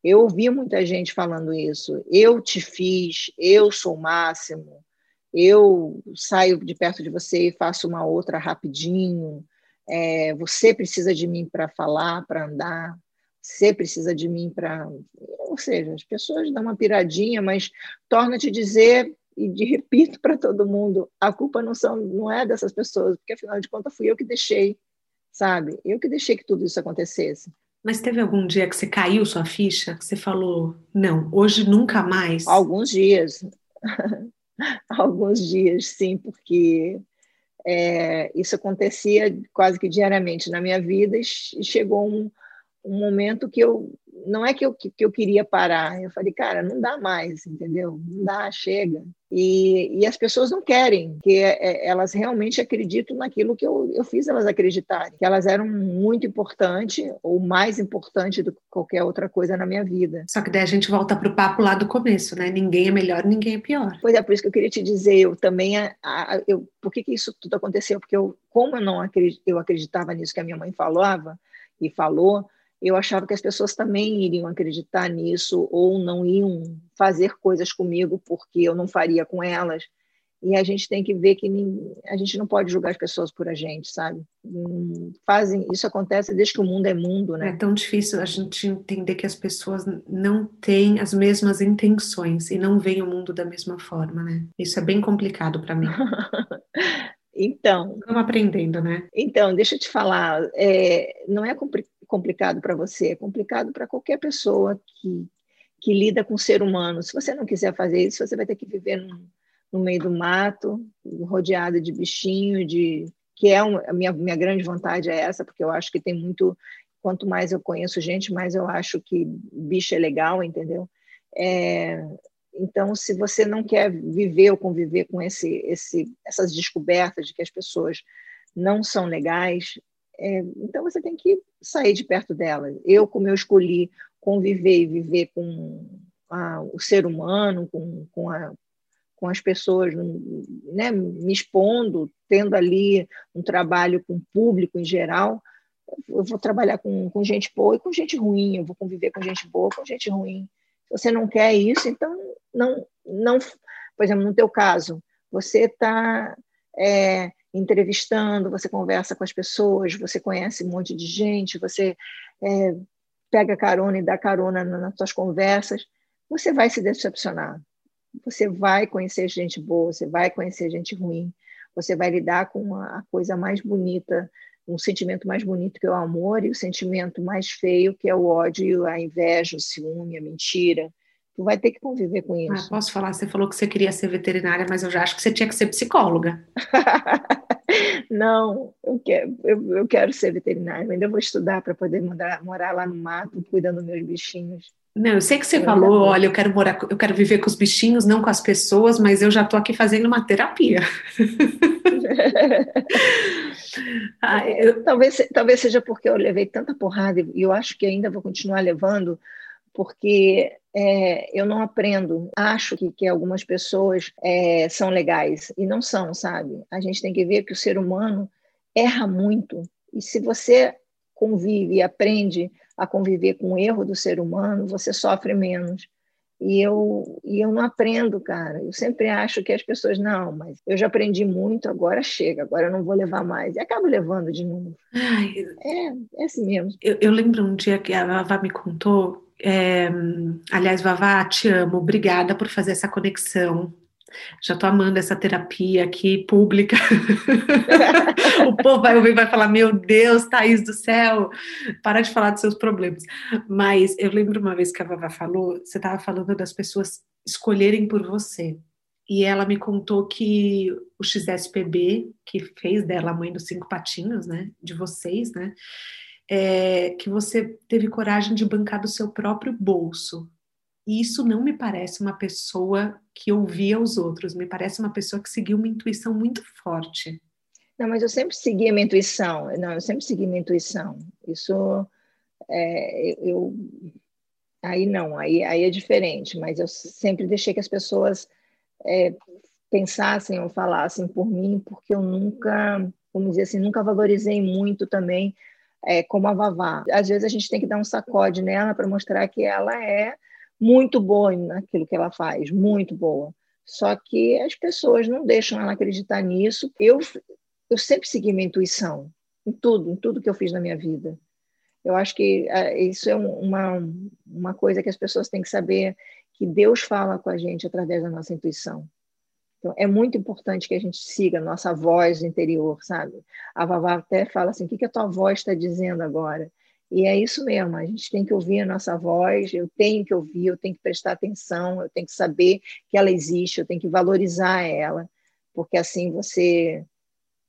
Eu ouvi muita gente falando isso. Eu te fiz, eu sou o máximo, eu saio de perto de você e faço uma outra rapidinho. É, você precisa de mim para falar, para andar. Você precisa de mim para. Ou seja, as pessoas dão uma piradinha, mas torna-te dizer e de repito para todo mundo, a culpa não, são, não é dessas pessoas, porque afinal de contas fui eu que deixei, sabe? Eu que deixei que tudo isso acontecesse. Mas teve algum dia que você caiu sua ficha, que você falou, não, hoje nunca mais? Alguns dias. Alguns dias, sim, porque é, isso acontecia quase que diariamente na minha vida e chegou um, um momento que eu não é que eu, que, eu queria parar, eu falei, cara, não dá mais, entendeu? Não dá, chega. E, e as pessoas não querem, que é, é, elas realmente acreditam naquilo que eu, eu fiz elas acreditarem, que elas eram muito importantes, ou mais importante do que qualquer outra coisa na minha vida. Só que daí a gente volta para o papo lá do começo, né? Ninguém é melhor, ninguém é pior. Pois é, por isso que eu queria te dizer, eu também, a, a, eu, por que, que isso tudo aconteceu? Porque eu, como eu não acredit, eu acreditava nisso que a minha mãe falava e falou, eu achava que as pessoas também iriam acreditar nisso ou não iam fazer coisas comigo porque eu não faria com elas. E a gente tem que ver que a gente não pode julgar as pessoas por a gente, sabe? Fazem isso acontece desde que o mundo é mundo, né? É tão difícil a gente entender que as pessoas não têm as mesmas intenções e não veem o mundo da mesma forma, né? Isso é bem complicado para mim. então, estamos aprendendo, né? Então, deixa eu te falar, é, não é complicado complicado para você, é complicado para qualquer pessoa que, que lida com ser humano. Se você não quiser fazer isso, você vai ter que viver no, no meio do mato, rodeado de bichinho, de que é um, a minha, minha grande vontade é essa, porque eu acho que tem muito. Quanto mais eu conheço gente, mais eu acho que bicho é legal, entendeu? É, então, se você não quer viver ou conviver com esse, esse, essas descobertas de que as pessoas não são legais, é, então você tem que sair de perto dela. Eu, como eu escolhi conviver e viver com a, o ser humano, com, com, a, com as pessoas, né, me expondo, tendo ali um trabalho com o público em geral, eu vou trabalhar com, com gente boa e com gente ruim, eu vou conviver com gente boa, com gente ruim. Se você não quer isso, então não, não, por exemplo, no teu caso, você está é, entrevistando, você conversa com as pessoas, você conhece um monte de gente, você é, pega carona e dá carona nas suas conversas, você vai se decepcionar. Você vai conhecer gente boa, você vai conhecer gente ruim, você vai lidar com a coisa mais bonita, um sentimento mais bonito que é o amor e o sentimento mais feio que é o ódio, a inveja, o ciúme, a mentira. Tu vai ter que conviver com ah, isso. Ah, posso falar? Você falou que você queria ser veterinária, mas eu já acho que você tinha que ser psicóloga. Não, eu quero, eu, eu quero ser veterinária, ainda vou estudar para poder morar, morar lá no mato, cuidando dos meus bichinhos. Não, eu sei que você eu falou, olha, eu quero morar, eu quero viver com os bichinhos, não com as pessoas, mas eu já estou aqui fazendo uma terapia. ah, eu... talvez, talvez seja porque eu levei tanta porrada e eu acho que ainda vou continuar levando, porque é, eu não aprendo. Acho que, que algumas pessoas é, são legais e não são, sabe? A gente tem que ver que o ser humano erra muito. E se você convive e aprende a conviver com o erro do ser humano, você sofre menos. E eu, e eu não aprendo, cara. Eu sempre acho que as pessoas, não, mas eu já aprendi muito, agora chega, agora eu não vou levar mais. E acabo levando de novo. Ai, é, é assim mesmo. Eu, eu lembro um dia que a Vavá me contou. É, aliás, Vavá, te amo, obrigada por fazer essa conexão já tô amando essa terapia aqui pública. o povo vai ouvir vai falar: Meu Deus, Thaís do céu, para de falar dos seus problemas. Mas eu lembro uma vez que a Vavá falou: você estava falando das pessoas escolherem por você. E ela me contou que o XSPB, que fez dela a mãe dos cinco patinhos, né, de vocês, né, é, que você teve coragem de bancar do seu próprio bolso e isso não me parece uma pessoa que ouvia os outros, me parece uma pessoa que seguiu uma intuição muito forte. Não, mas eu sempre segui a minha intuição. Não, eu sempre segui minha intuição. Isso, é, eu, aí não, aí, aí é diferente. Mas eu sempre deixei que as pessoas é, pensassem ou falassem por mim, porque eu nunca, vamos dizer assim, nunca valorizei muito também é, como a Vavá. Às vezes a gente tem que dar um sacode nela para mostrar que ela é muito boa naquilo que ela faz, muito boa. Só que as pessoas não deixam ela acreditar nisso. Eu, eu sempre segui minha intuição, em tudo, em tudo que eu fiz na minha vida. Eu acho que uh, isso é uma, uma coisa que as pessoas têm que saber, que Deus fala com a gente através da nossa intuição. Então, é muito importante que a gente siga a nossa voz interior, sabe? A Vavá até fala assim, o que, que a tua voz está dizendo agora? E é isso mesmo, a gente tem que ouvir a nossa voz, eu tenho que ouvir, eu tenho que prestar atenção, eu tenho que saber que ela existe, eu tenho que valorizar ela, porque assim você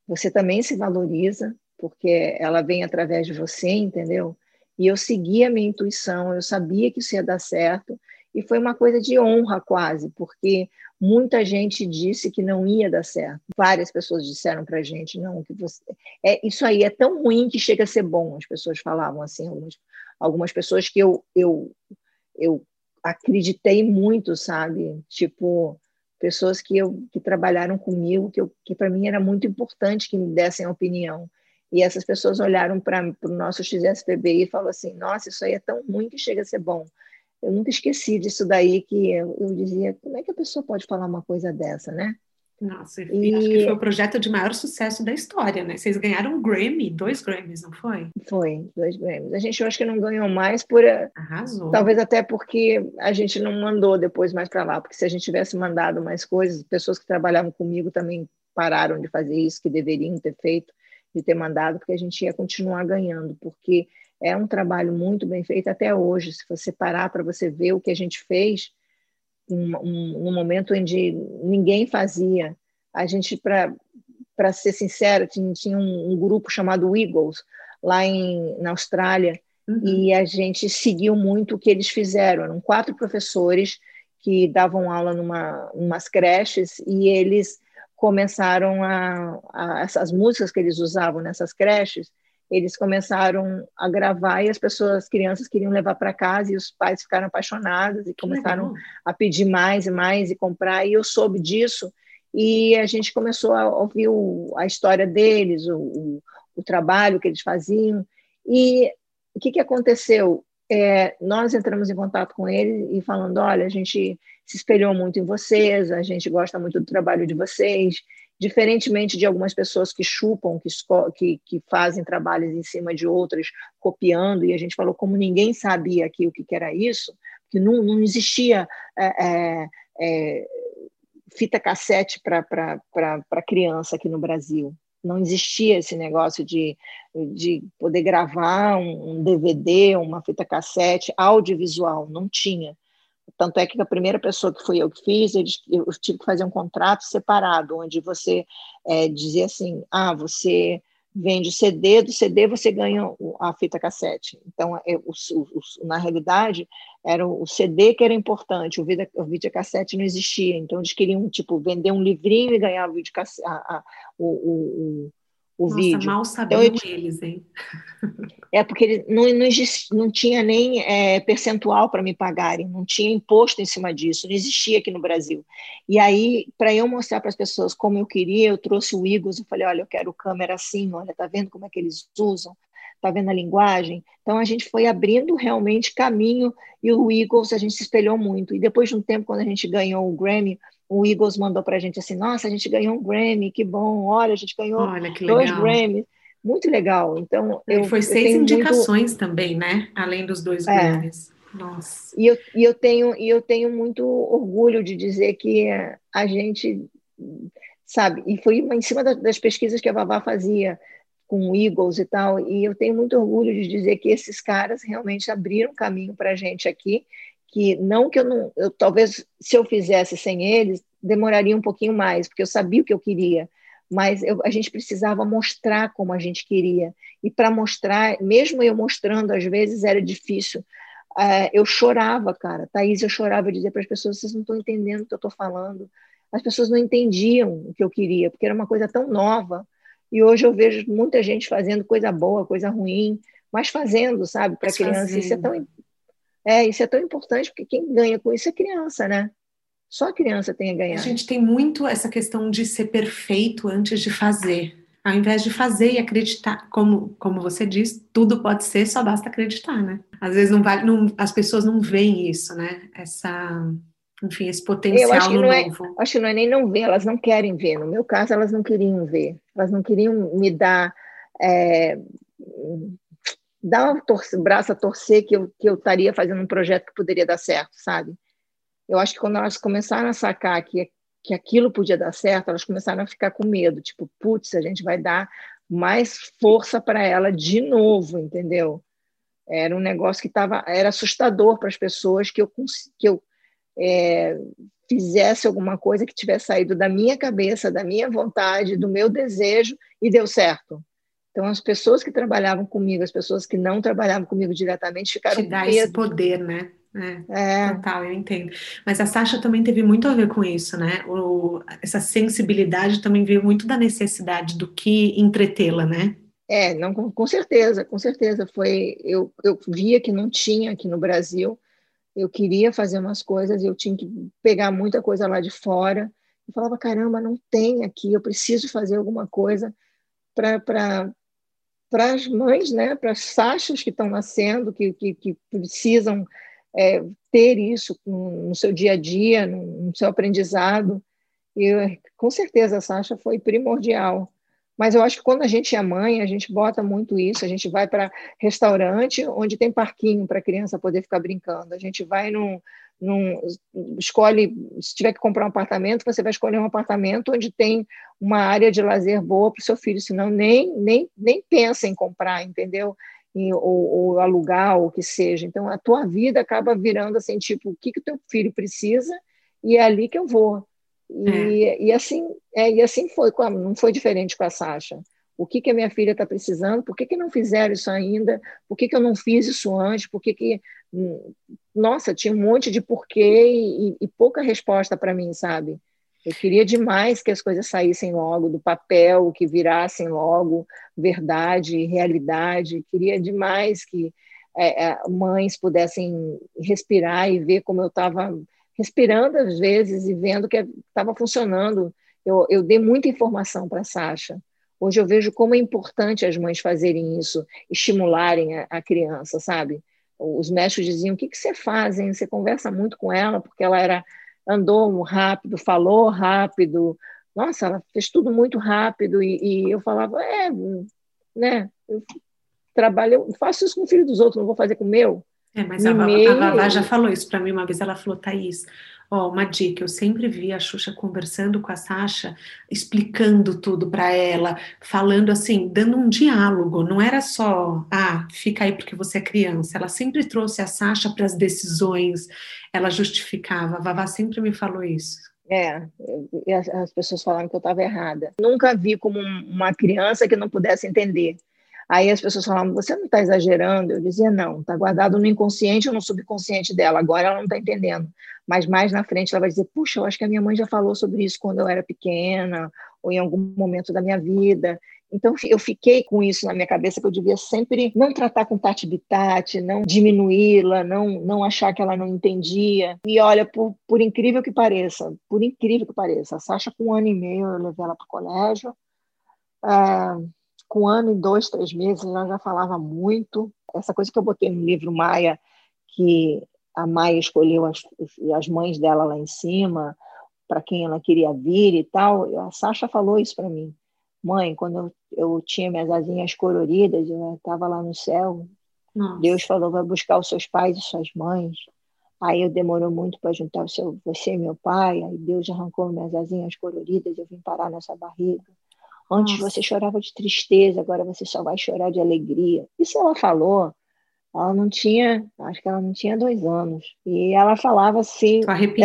você também se valoriza, porque ela vem através de você, entendeu? E eu segui a minha intuição, eu sabia que isso ia dar certo, e foi uma coisa de honra quase, porque muita gente disse que não ia dar certo. Várias pessoas disseram para gente, não, que você... É, isso aí é tão ruim que chega a ser bom, as pessoas falavam assim, algumas, algumas pessoas que eu, eu, eu acreditei muito, sabe? Tipo, pessoas que, eu, que trabalharam comigo, que, eu, que para mim era muito importante que me dessem opinião. E essas pessoas olharam para o nosso XSPB e falaram assim, nossa, isso aí é tão ruim que chega a ser bom eu nunca esqueci disso daí, que eu, eu, dizia, como é que a pessoa pode falar uma coisa dessa, né? Nossa, e... acho que foi o projeto de maior sucesso da história, né? Vocês ganharam um Grammy, dois Grammys, não foi? Foi, dois Grammys. A gente eu acho que não ganhou mais por. Eh, Arrasou. Talvez até porque a gente não mandou depois mais para lá, porque se a gente tivesse mandado mais coisas, pessoas que trabalhavam comigo também pararam de fazer isso, que deveriam ter feito, de ter mandado, porque a gente ia continuar ganhando, porque é um trabalho muito bem feito até hoje. Se você parar para você ver o que a gente fez, um, um, um momento onde ninguém fazia, a gente, para ser sincera, tinha, tinha um, um, grupo chamado Eagles, lá em, na Austrália, uhum. e a gente seguiu muito o que eles fizeram. Eram quatro professores que davam aula numa umas creches e eles começaram a, a essas músicas que eles usavam nessas creches eles começaram a gravar e as pessoas, as crianças queriam levar para casa e os pais ficaram apaixonados e começaram a pedir mais e mais e comprar. E eu soube disso e a gente começou a ouvir o, a história deles, o, o, o, trabalho que eles faziam. E o que, que aconteceu? É, nós entramos em contato com eles e falando, olha, a gente se espelhou muito em vocês, a gente gosta muito do trabalho de vocês diferentemente de algumas pessoas que chupam, que, que, que, fazem trabalhos em cima de outras, copiando, e a gente falou como ninguém sabia aqui o que, que era isso, que não, não existia é, é, é fita cassete para criança aqui no Brasil. Não existia esse negócio de, de poder gravar um, um DVD, uma fita cassete audiovisual, não tinha. Tanto é que a primeira pessoa que fui eu que fiz, eles, eu tive que fazer um contrato separado, onde você é, dizia assim: ah, você vende o CD, do CD você ganha a fita cassete. Então, é, o, o, na realidade, era o CD que era importante, o, vida, o videocassete não existia. Então, eles queriam, tipo, vender um livrinho e ganhar o, videocassete, a, a, o, o, o Nossa, vídeo. mal sabiam então, eles, hein? É porque ele não, não, não tinha nem é, percentual para me pagarem, não tinha imposto em cima disso, não existia aqui no Brasil. E aí, para eu mostrar para as pessoas como eu queria, eu trouxe o Eagles e falei, olha, eu quero câmera assim, olha, tá vendo como é que eles usam? Tá vendo a linguagem? Então a gente foi abrindo realmente caminho e o Eagles a gente se espelhou muito. E depois de um tempo, quando a gente ganhou o Grammy, o Eagles mandou para a gente assim: Nossa, a gente ganhou um Grammy, que bom! Olha, a gente ganhou Olha, dois Grammys. Muito legal. Então, eu, foi seis eu indicações muito... também, né? Além dos dois é. Grammys. Nossa. E eu, e eu tenho e eu tenho muito orgulho de dizer que a gente sabe e foi em cima das pesquisas que a Vavá fazia com o Eagles e tal e eu tenho muito orgulho de dizer que esses caras realmente abriram caminho para a gente aqui que não que eu não eu talvez se eu fizesse sem eles demoraria um pouquinho mais porque eu sabia o que eu queria mas eu, a gente precisava mostrar como a gente queria e para mostrar mesmo eu mostrando às vezes era difícil uh, eu chorava, cara. Thaís, eu chorava, eu dizia para as pessoas: vocês não estão entendendo o que eu estou falando. As pessoas não entendiam o que eu queria, porque era uma coisa tão nova. E hoje eu vejo muita gente fazendo coisa boa, coisa ruim, mas fazendo, sabe, para criança. Isso é tão, é, isso é tão importante, porque quem ganha com isso é criança, né? Só a criança tem a ganhar. A gente tem muito essa questão de ser perfeito antes de fazer. Ao invés de fazer e acreditar, como, como você diz, tudo pode ser, só basta acreditar, né? Às vezes não vale, não, as pessoas não veem isso, né? Essa, enfim, esse potencial Eu acho que no não é, novo. Acho que não é nem não ver, elas não querem ver. No meu caso, elas não queriam ver. Elas não queriam me dar é, dar o braço a torcer que eu, que eu estaria fazendo um projeto que poderia dar certo, sabe? Eu acho que quando elas começaram a sacar que que aquilo podia dar certo, elas começaram a ficar com medo, tipo, putz, a gente vai dar mais força para ela de novo, entendeu? Era um negócio que estava, era assustador para as pessoas que eu, que eu é, fizesse alguma coisa que tivesse saído da minha cabeça, da minha vontade, do meu desejo e deu certo. Então, as pessoas que trabalhavam comigo, as pessoas que não trabalhavam comigo diretamente, ficaram Te dá medo. esse poder, né? É, é, total, eu entendo. Mas a Sasha também teve muito a ver com isso, né? O, essa sensibilidade também veio muito da necessidade do que entretê-la, né? É, não, com, com, certeza, com certeza. Foi, eu, eu via que não tinha aqui no Brasil, eu queria fazer umas coisas, eu tinha que pegar muita coisa lá de fora. Eu falava, caramba, não tem aqui, eu preciso fazer alguma coisa para para as mães, né, para as Sachas que estão nascendo, que, que, que precisam é, ter isso no seu dia a dia, no, seu aprendizado. E com certeza a Sasha foi primordial. Mas eu acho que quando a gente é mãe, a gente bota muito isso. A gente vai para restaurante onde tem parquinho para a criança poder ficar brincando. A gente vai num, num, escolhe, se tiver que comprar um apartamento, você vai escolher um apartamento onde tem uma área de lazer boa para o seu filho, senão nem, nem, nem pensa em comprar, entendeu? ou, ou, alugar, ou o que seja. Então, a tua vida acaba virando assim, tipo, o que que teu filho precisa e é ali que eu vou. E, é. e assim, é, e assim foi, não foi diferente com a Sasha. O que que a minha filha está precisando? Por que que não fizeram isso ainda? Por que que eu não fiz isso antes? Por que que hum, nossa, tinha um monte de porquê e, e pouca resposta para mim, sabe? Eu queria demais que as coisas saíssem logo do papel, que virassem logo verdade, realidade. Queria demais que é, é mães pudessem respirar e ver como eu estava respirando às vezes e vendo que estava funcionando. Eu, eu dei muita informação para a Sasha. Hoje eu vejo como é importante as mães fazerem isso, estimularem a, a criança, sabe? Os médicos diziam: o que, que você faz? Hein? Você conversa muito com ela, porque ela era andou rápido, falou rápido. Nossa, ela fez tudo muito rápido e, e eu falava, é, né? Eu trabalho, eu faço isso com o filho dos outros, não vou fazer com o meu. É, mas a, a Vavá já falou isso para mim uma vez. Ela falou, Thaís, ó, uma dica: eu sempre vi a Xuxa conversando com a Sasha, explicando tudo para ela, falando assim, dando um diálogo. Não era só, ah, fica aí porque você é criança. Ela sempre trouxe a Sasha para as decisões, ela justificava. A Vavá sempre me falou isso. É, as pessoas falaram que eu estava errada. Nunca vi como uma criança que não pudesse entender. Aí as pessoas falavam, você não está exagerando? Eu dizia, não, está guardado no inconsciente ou no subconsciente dela, agora ela não está entendendo. Mas mais na frente ela vai dizer, puxa, eu acho que a minha mãe já falou sobre isso quando eu era pequena, ou em algum momento da minha vida. Então eu fiquei com isso na minha cabeça que eu devia sempre não tratar com tati bitate, não diminuí-la, não não achar que ela não entendia. E olha, por, por incrível que pareça, por incrível que pareça, a Sasha com um ano e meio eu levei ela para o colégio. Ah, com um ano e dois, três meses, ela já falava muito. Essa coisa que eu botei no livro Maia, que a Maia escolheu as, as mães dela lá em cima, para quem ela queria vir e tal. A Sasha falou isso para mim. Mãe, quando eu, eu tinha minhas asinhas coloridas, eu estava lá no céu, Nossa. Deus falou, vai buscar os seus pais e suas mães. Aí eu demorou muito para juntar o seu, você e meu pai. Aí Deus arrancou minhas asinhas coloridas, eu vim parar nessa barriga. Antes Nossa. você chorava de tristeza, agora você só vai chorar de alegria. Isso ela falou. Ela não tinha, acho que ela não tinha dois anos. E ela falava assim.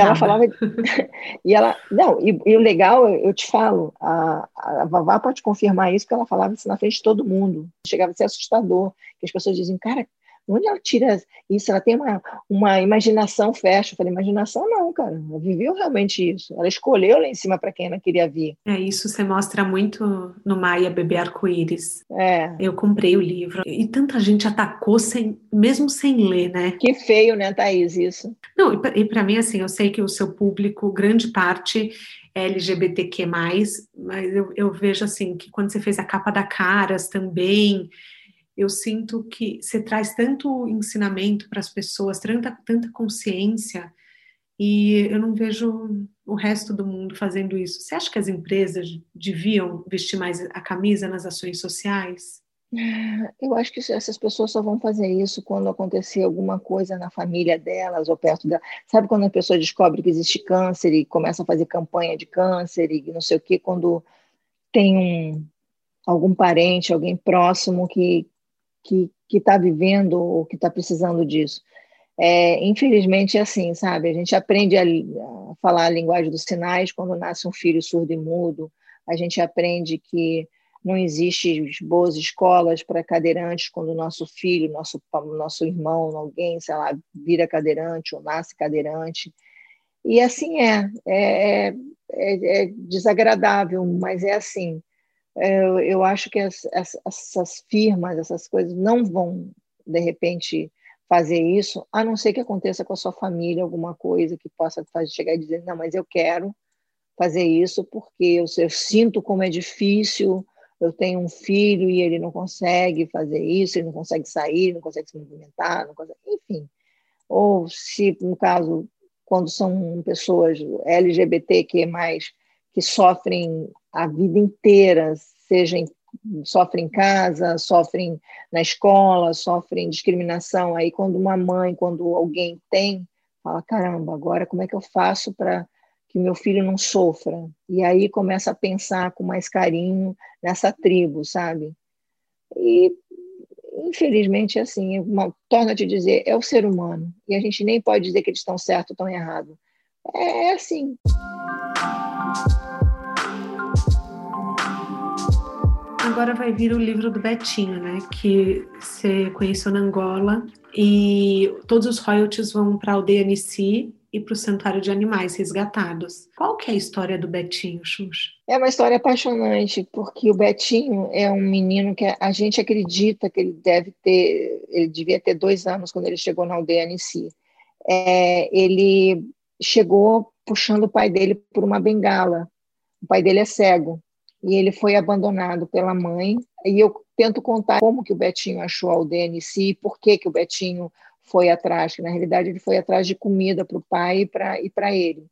Ela falava. e ela. Não, e, e, o legal, eu te falo, a, a Vavá pode confirmar isso, porque ela falava isso na frente de todo mundo. Chegava a ser assustador. Que as pessoas diziam, cara, Onde ela tira isso? Ela tem uma, uma imaginação fecha. Eu falei, imaginação não, cara. Ela viveu realmente isso. Ela escolheu lá em cima para quem ela queria vir. É, isso você mostra muito no Maia Bebê Arco-Íris. É. Eu comprei o livro. E tanta gente atacou sem, mesmo sem ler, né? Que feio, né, Thaís, isso. Não, e para mim, assim, eu sei que o seu público, grande parte é LGBTQ+, mas eu, eu vejo, assim, que quando você fez a capa da Caras também eu sinto que você traz tanto ensinamento para as pessoas, tanta, tanta consciência, e eu não vejo o resto do mundo fazendo isso. Você acha que as empresas deviam vestir mais a camisa nas ações sociais? Eu acho que essas pessoas só vão fazer isso quando acontecer alguma coisa na família delas ou perto dela. Sabe quando a pessoa descobre que existe câncer e começa a fazer campanha de câncer e não sei o quê, quando tem um, algum parente, alguém próximo que, que está vivendo ou que está precisando disso. É, infelizmente é assim, sabe? A gente aprende a, a, falar a linguagem dos sinais quando nasce um filho surdo e mudo. A gente aprende que não existe boas escolas para cadeirantes quando o nosso filho, nosso nosso irmão, alguém, sei lá, vira cadeirante ou nasce cadeirante. E assim é, é, é, é desagradável, mas é assim. É, eu, eu acho que as, as, essas firmas, essas coisas não vão, de repente, fazer isso, a não ser que aconteça com a sua família alguma coisa que possa fazer, chegar e dizer, não, mas eu quero fazer isso porque eu, eu sinto como é difícil, eu tenho um filho e ele não consegue fazer isso, ele não consegue sair, não consegue se movimentar, não consegue, enfim. Ou se, no caso, quando são pessoas LGBTQ+, que sofrem a vida inteira, seja em, sofrem em casa, sofrem na escola, sofrem discriminação. Aí, quando uma mãe, quando alguém tem, fala: caramba, agora como é que eu faço para que meu filho não sofra? E aí começa a pensar com mais carinho nessa tribo, sabe? E infelizmente, assim, uma, torna a te dizer, é o ser humano. E a gente nem pode dizer que eles estão certo ou estão errado. É, é assim. Agora vai vir o livro do Betinho, né? Que você conheceu na Angola e todos os royalties vão para a aldeia Nissi e para o Santuário de Animais Resgatados. Qual que é a história do Betinho, Xuxa? É uma história apaixonante, porque o Betinho é um menino que a gente acredita que ele deve ter, ele devia ter dois anos quando ele chegou na aldeia Nissi. É, ele chegou puxando o pai dele por uma bengala. O pai dele é cego e ele foi abandonado pela mãe. E eu tento contar como que o Betinho achou a aldeia em si, por que, que o Betinho foi atrás, que na realidade ele foi atrás de comida para o pai e para ele.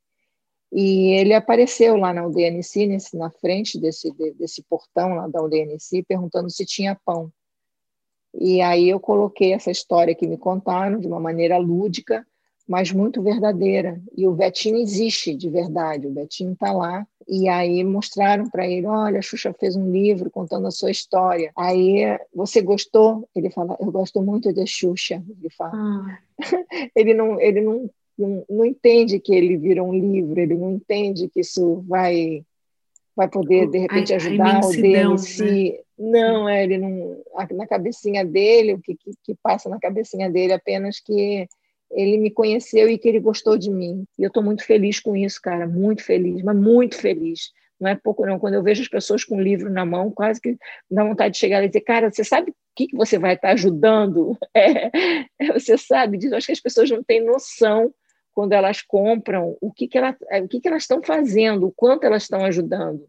E ele apareceu lá na aldeia Nissi, na frente desse, desse portão lá da aldeia perguntando se tinha pão. E aí eu coloquei essa história que me contaram de uma maneira lúdica, mas muito verdadeira. E o Betinho existe de verdade, o Betinho está lá. E aí mostraram para ele: olha, a Xuxa fez um livro contando a sua história. Aí, você gostou? Ele fala: eu gosto muito de Xuxa. Ele fala. Ah. ele não, ele não, não, não entende que ele virou um livro, ele não entende que isso vai vai poder de repente ajudar o dele né? se não é ele não na cabecinha dele o que, que, que passa na cabecinha dele apenas que ele me conheceu e que ele gostou de mim. E eu estou muito feliz com isso, cara, muito feliz, mas muito feliz. Não é pouco, não. Quando eu vejo as pessoas com o livro na mão, quase que dá vontade de chegar e dizer, cara, você sabe o que, que você vai estar ajudando? É, você sabe disso. Acho que as pessoas não têm noção quando elas compram o que, que, ela, o que, que elas estão fazendo, o quanto elas estão ajudando.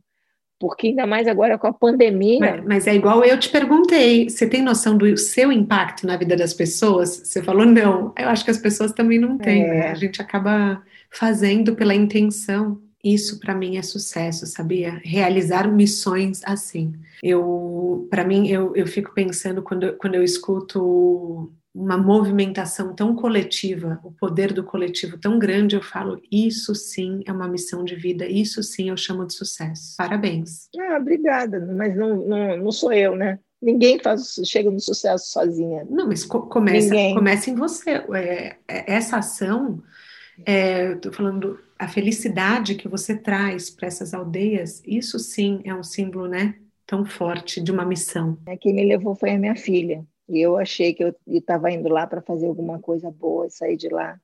Porque ainda mais agora com a pandemia. Mas, mas, é igual eu te perguntei: você tem noção do seu impacto na vida das pessoas? Você falou não. Eu acho que as pessoas também não têm, é. né? A gente acaba fazendo pela intenção. Isso para mim é sucesso, sabia? Realizar missões assim. Eu, para mim, eu, eu fico pensando quando, quando eu escuto uma movimentação tão coletiva, o poder do coletivo tão grande, eu falo, isso sim é uma missão de vida, isso sim eu chamo de sucesso. Parabéns. Ah, obrigada, mas não, não, não sou eu, né? Ninguém faz, chega no sucesso sozinha. Não, mas co começa, começa em você. É, é, essa ação, é, estou falando, a felicidade que você traz para essas aldeias, isso sim é um símbolo, né? Tão forte de uma missão. É, quem me levou foi a minha filha. E eu achei que eu estava indo lá para fazer alguma coisa boa e sair de lá.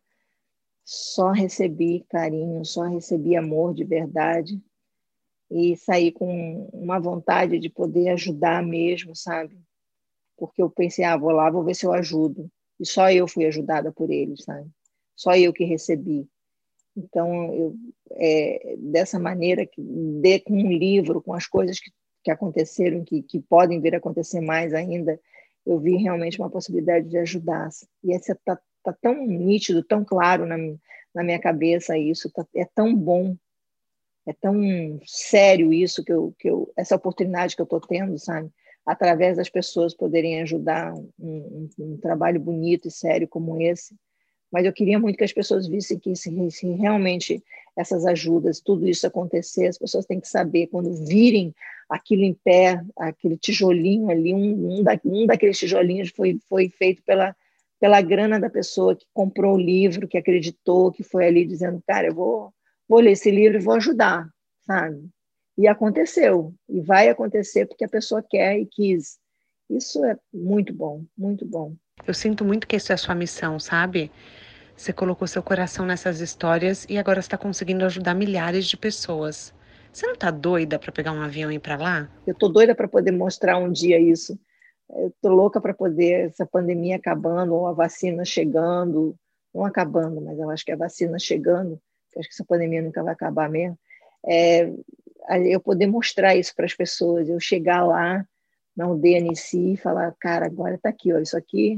Só recebi carinho, só recebi amor de verdade e saí com uma vontade de poder ajudar mesmo, sabe? Porque eu pensei, ah, vou lá, vou ver se eu ajudo. E só eu fui ajudada por eles, sabe? Só eu que recebi. Então, eu, é, dessa maneira, que dê com um livro, com as coisas que, que aconteceram, que, que podem vir a acontecer mais ainda, eu vi realmente uma possibilidade de ajudar. E esse está tá tão nítido, tão claro na, na minha cabeça isso, tá, é tão bom, é tão sério isso que eu, que eu essa oportunidade que eu estou tendo, sabe? Através das pessoas poderem ajudar um, um, um, trabalho bonito e sério como esse. Mas eu queria muito que as pessoas vissem que se, se realmente essas ajudas, tudo isso acontecer, as pessoas têm que saber, quando virem aquilo em pé, aquele tijolinho ali, um, um, da, um daqueles tijolinhos foi, foi feito pela, pela grana da pessoa que comprou o livro, que acreditou, que foi ali dizendo, cara, eu vou, vou ler esse livro e vou ajudar, sabe? E aconteceu, e vai acontecer porque a pessoa quer e quis. Isso é muito bom, muito bom. Eu sinto muito que isso é a sua missão, sabe? Você colocou seu coração nessas histórias e agora está conseguindo ajudar milhares de pessoas. Você não está doida para pegar um avião e ir para lá? Eu estou doida para poder mostrar um dia isso. Estou louca para poder, essa pandemia acabando, ou a vacina chegando, não acabando, mas eu acho que a vacina chegando, acho que essa pandemia nunca vai acabar mesmo, é, eu poder mostrar isso para as pessoas, eu chegar lá na aldeia e falar, cara, agora está aqui, ó, isso aqui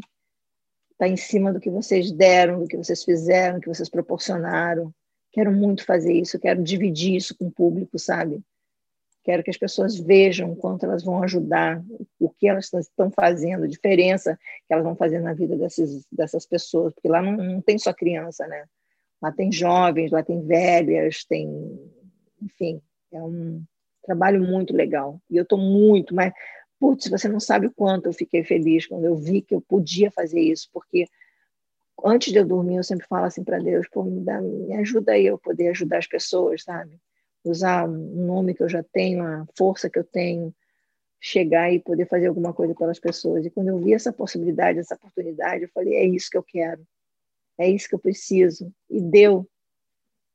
está em cima do que vocês deram, do que vocês fizeram, do que vocês proporcionaram, Quero muito fazer isso, quero dividir isso com o público, sabe? Quero que as pessoas vejam quanto elas vão ajudar, o que elas estão fazendo, a diferença que elas vão fazer na vida dessas pessoas, porque lá não, não tem só criança, né? Lá tem jovens, lá tem velhas, tem. Enfim, é um trabalho muito legal. E eu estou muito, mas, putz, você não sabe o quanto eu fiquei feliz quando eu vi que eu podia fazer isso, porque antes de eu dormir, eu sempre falo assim para Deus, pô, me, dá, me ajuda aí eu poder ajudar as pessoas, sabe? Usar um nome que eu já tenho, a força que eu tenho, chegar e poder fazer alguma coisa pelas pessoas. E quando eu vi essa possibilidade, essa oportunidade, eu falei, é isso que eu quero, é isso que eu preciso. E deu,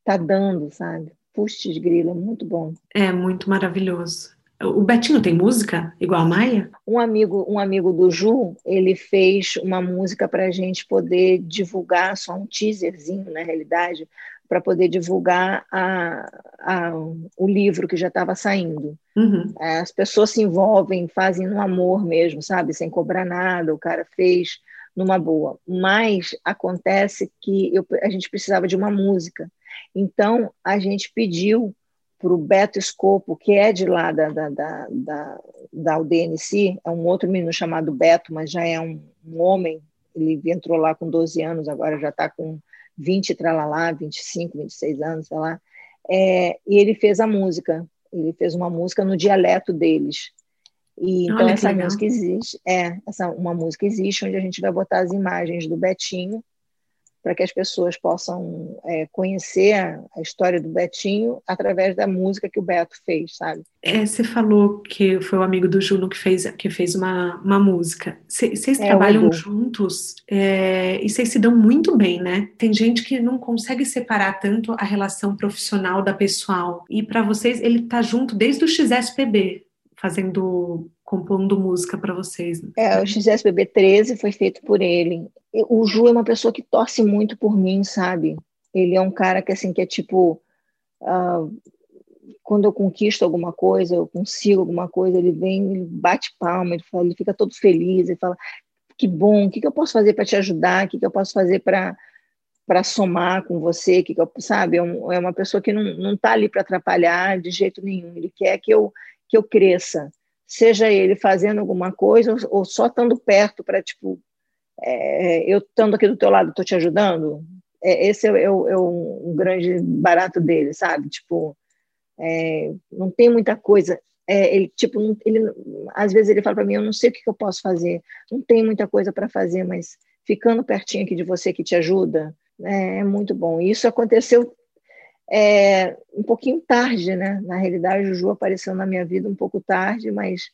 tá dando, sabe? Puxa grilo, é muito bom. É muito maravilhoso. O Betinho tem música igual a Maia? Um amigo, um amigo do Ju, ele fez uma música para a gente poder divulgar, só um teaserzinho na realidade, para poder divulgar a, a, o livro que já estava saindo. Uhum. É, as pessoas se envolvem, fazem no amor mesmo, sabe? Sem cobrar nada, o cara fez numa boa. Mas acontece que eu, a gente precisava de uma música. Então, a gente pediu para o Beto Escopo, que é de lá da, da, da, da, da UDNC, é um outro menino chamado Beto, mas já é um, um homem, ele entrou lá com 12 anos, agora já está com 20, tralalá, 25, 26 anos, sei lá, é, e ele fez a música, ele fez uma música no dialeto deles. E, então Olha, essa música existe, é, essa, uma música existe onde a gente vai botar as imagens do Betinho para que as pessoas possam é, conhecer a, a, história do Betinho através da música que o Beto fez, sabe? É, você falou que foi o amigo do Juno que fez, que fez uma, uma música. Vocês é, trabalham juntos é, e vocês se dão muito bem, né? Tem gente que não consegue separar tanto a relação profissional da pessoal. E para vocês, ele tá junto desde o XSPB, fazendo compondo música para vocês. Né? É, o XSBB 13 foi feito por ele. O Ju é uma pessoa que torce muito por mim, sabe? Ele é um cara que assim que é tipo uh, quando eu conquisto alguma coisa, eu consigo alguma coisa, ele vem, ele bate palma, ele, fala, ele fica todo feliz, ele fala, que bom, o que, que eu posso fazer para te ajudar, o que, que eu posso fazer para para somar com você, que, que eu, sabe, é, é uma pessoa que não está ali para atrapalhar de jeito nenhum, ele quer que eu, que eu cresça, seja ele fazendo alguma coisa ou, só estando perto para, tipo, é, eu estando aqui do teu lado, estou te ajudando, é, esse é, é, é um, grande barato dele, sabe, tipo, é, não tem muita coisa, é, ele tipo ele às vezes ele fala para mim eu não sei o que, que eu posso fazer não tem muita coisa para fazer mas ficando pertinho aqui de você que te ajuda é, é muito bom. Isso aconteceu é, um pouquinho tarde, né? Na realidade, o Juju apareceu na minha vida um pouco tarde, mas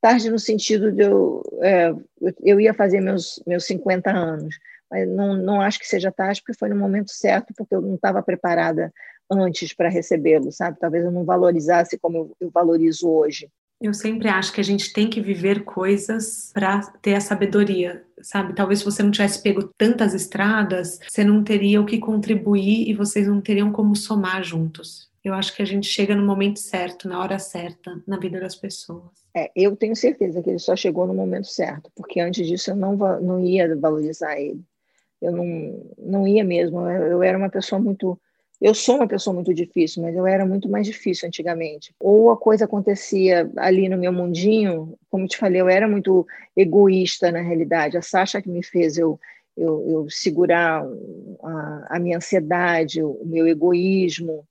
tarde no sentido de eu, é, eu ia fazer meus, meus 50 anos. Mas não, não acho que seja tarde, porque foi no momento certo, porque eu não estava preparada antes para recebê-lo, sabe? Talvez eu não valorizasse como eu, eu valorizo hoje. Eu sempre acho que a gente tem que viver coisas para ter a sabedoria, sabe? Talvez se você não tivesse pego tantas estradas, você não teria o que contribuir e vocês não teriam como somar juntos. Eu acho que a gente chega no momento certo, na hora certa, na vida das pessoas. É, eu tenho certeza que ele só chegou no momento certo, porque antes disso eu não, não ia valorizar ele. Eu não, não ia mesmo. Eu, eu era uma pessoa muito eu sou uma pessoa muito difícil, mas eu era muito mais difícil antigamente. Ou a coisa acontecia ali no meu mundinho, como te falei, eu era muito egoísta na realidade. A Sasha que me fez eu, eu, eu segurar a, a, minha ansiedade, o meu egoísmo,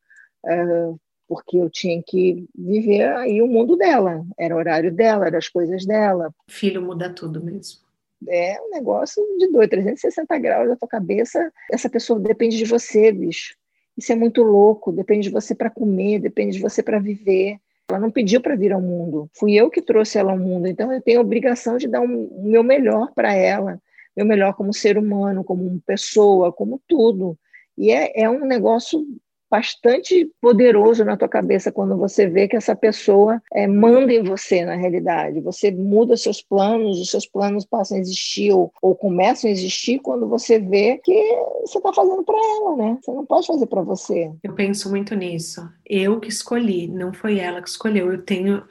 uh, porque eu tinha que viver aí o mundo dela. Era o horário dela, eram as coisas dela. Filho muda tudo mesmo é um negócio de dois, 360 graus da tua cabeça. Essa pessoa depende de você, bicho. Isso é muito louco, depende de você para comer, depende de você para viver. Ela não pediu para vir ao mundo, fui eu que trouxe ela ao mundo, então eu tenho a obrigação de dar o um, meu melhor para ela, meu melhor como ser humano, como pessoa, como tudo. E é, é um negócio bastante poderoso na tua cabeça quando você vê que essa pessoa é, manda em você na realidade. Você muda seus planos, os seus planos passam a existir ou, ou começam a existir quando você vê que você está fazendo para ela, né? Você não pode fazer para você. Eu penso muito nisso. Eu que escolhi, não foi ela que escolheu. Eu tenho,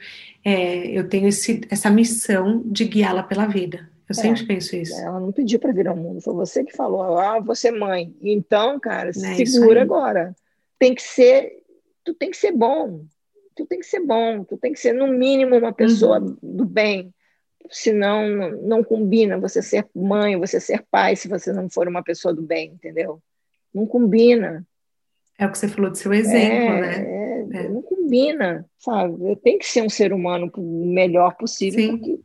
é, eu tenho esse, essa missão de guiá-la pela vida. Eu sempre é, penso isso. Ela não pediu para vir ao mundo, foi você que falou, ah, você é mãe. Então, cara, é segura agora tem que ser, tu tem que ser bom, tu tem que ser bom, tu tem que ser no mínimo uma pessoa uhum. do bem, senão não, não combina você ser mãe, você ser pai, se você não for uma pessoa do bem, entendeu? Não combina. É o que você falou do seu exemplo, é, né? É, é. Não combina, sabe? Eu tenho que ser um ser humano o melhor possível, Sim. porque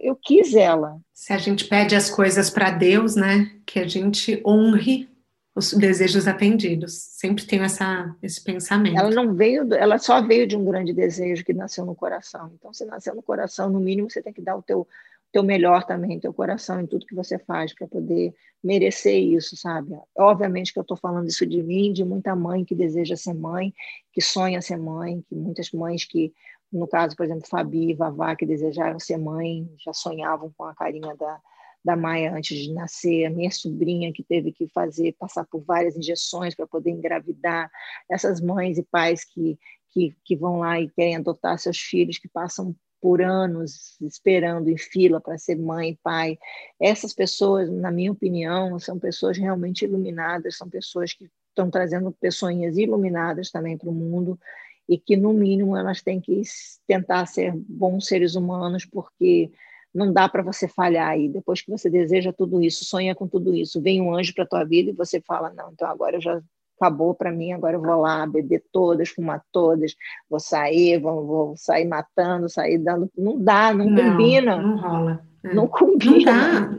eu quis ela. Se a gente pede as coisas para Deus, né? Que a gente honre os desejos atendidos. Sempre tenho essa, esse pensamento. Ela não veio, ela só veio de um grande desejo que nasceu no coração. Então, se nasceu no coração, no mínimo você tem que dar o teu teu melhor também, teu coração em tudo que você faz para poder merecer isso, sabe? Obviamente que eu estou falando isso de mim, de muita mãe que deseja ser mãe, que sonha ser mãe, que muitas mães que, no caso, por exemplo, Fabi e Vavá, que desejaram ser mãe, já sonhavam com a carinha da, da Maia antes de nascer, a minha sobrinha que teve que fazer, passar por várias injeções para poder engravidar, essas mães e pais que, que, que vão lá e querem adotar seus filhos, que passam por anos esperando em fila para ser mãe e pai. Essas pessoas, na minha opinião, são pessoas realmente iluminadas, são pessoas que estão trazendo pessoas iluminadas também para o mundo e que, no mínimo, elas têm que tentar ser bons seres humanos, porque não dá para você falhar aí. Depois que você deseja tudo isso, sonha com tudo isso, vem um anjo para tua vida e você fala: não, então agora já acabou para mim, agora eu vou lá beber todas, fumar todas, vou sair, vou, vou sair matando, sair dando. Não dá, não, não combina. Não rola. É. Não combina. Não dá.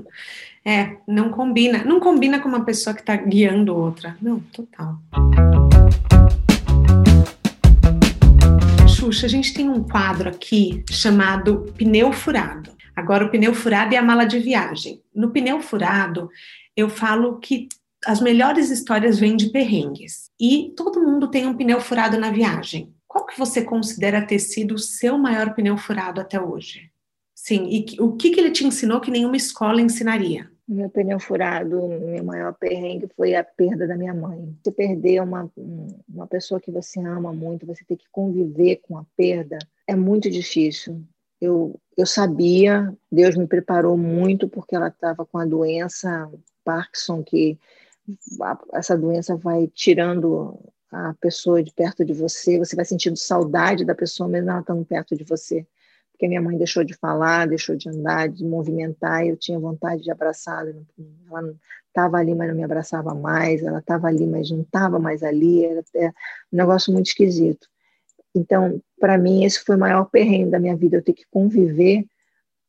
É, não combina. Não combina com uma pessoa que está guiando outra. Não, total. Xuxa, a gente tem um quadro aqui chamado Pneu Furado. Agora, o pneu furado e a mala de viagem. No pneu furado, eu falo que as melhores histórias vêm de perrengues. E todo mundo tem um pneu furado na viagem. Qual que você considera ter sido o seu maior pneu furado até hoje? Sim, e o que, que ele te ensinou que nenhuma escola ensinaria? Meu pneu furado, meu maior perrengue foi a perda da minha mãe. Você perder uma, uma pessoa que você ama muito, você ter que conviver com a perda, é muito difícil. Eu, eu sabia, Deus me preparou muito porque ela estava com a doença Parkinson, que essa doença vai tirando a pessoa de perto de você, você vai sentindo saudade da pessoa mesmo ela estando perto de você porque minha mãe deixou de falar, deixou de andar, de movimentar, e eu tinha vontade de abraçá-la. Ela estava ali, mas não me abraçava mais, ela estava ali, mas não estava mais ali, era um negócio muito esquisito. Então, para mim, esse foi o maior perrengue da minha vida, eu ter que conviver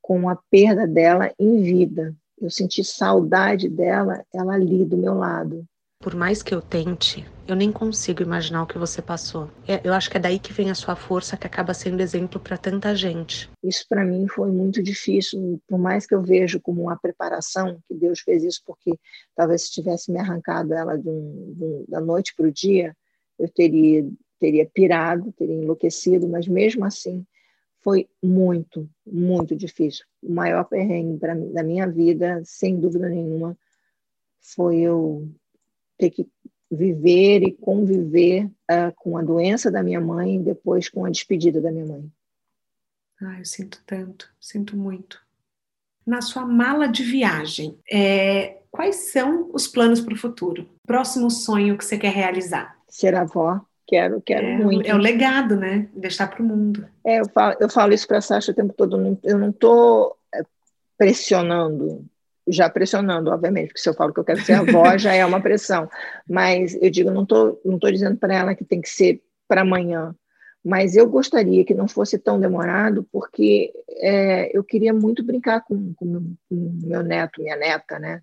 com a perda dela em vida. Eu senti saudade dela, ela ali do meu lado. Por mais que eu tente, eu nem consigo imaginar o que você passou. É, eu acho que é daí que vem a sua força, que acaba sendo exemplo para tanta gente. Isso para mim foi muito difícil, por mais que eu vejo como uma preparação, que Deus fez isso porque talvez se tivesse me arrancado ela de um, de um, da noite para o dia, eu teria teria pirado, teria enlouquecido, mas mesmo assim foi muito, muito difícil. O maior perrengue pra, da minha vida, sem dúvida nenhuma, foi eu ter que viver e conviver uh, com a doença da minha mãe e depois com a despedida da minha mãe. Ah, eu sinto tanto, sinto muito. Na sua mala de viagem, é, quais são os planos para o futuro? Próximo sonho que você quer realizar? Ser avó. Quero, quero é, muito. É o legado, né? Deixar para o mundo. É, eu falo, eu falo isso para a Sasha o tempo todo. Eu não estou é, pressionando já pressionando, obviamente, porque se eu falo que eu quero ser avó, já é uma pressão. Mas eu digo, não estou não tô dizendo para ela que tem que ser para amanhã, mas eu gostaria que não fosse tão demorado, porque é, eu queria muito brincar com, com, meu, com meu neto, minha neta, né?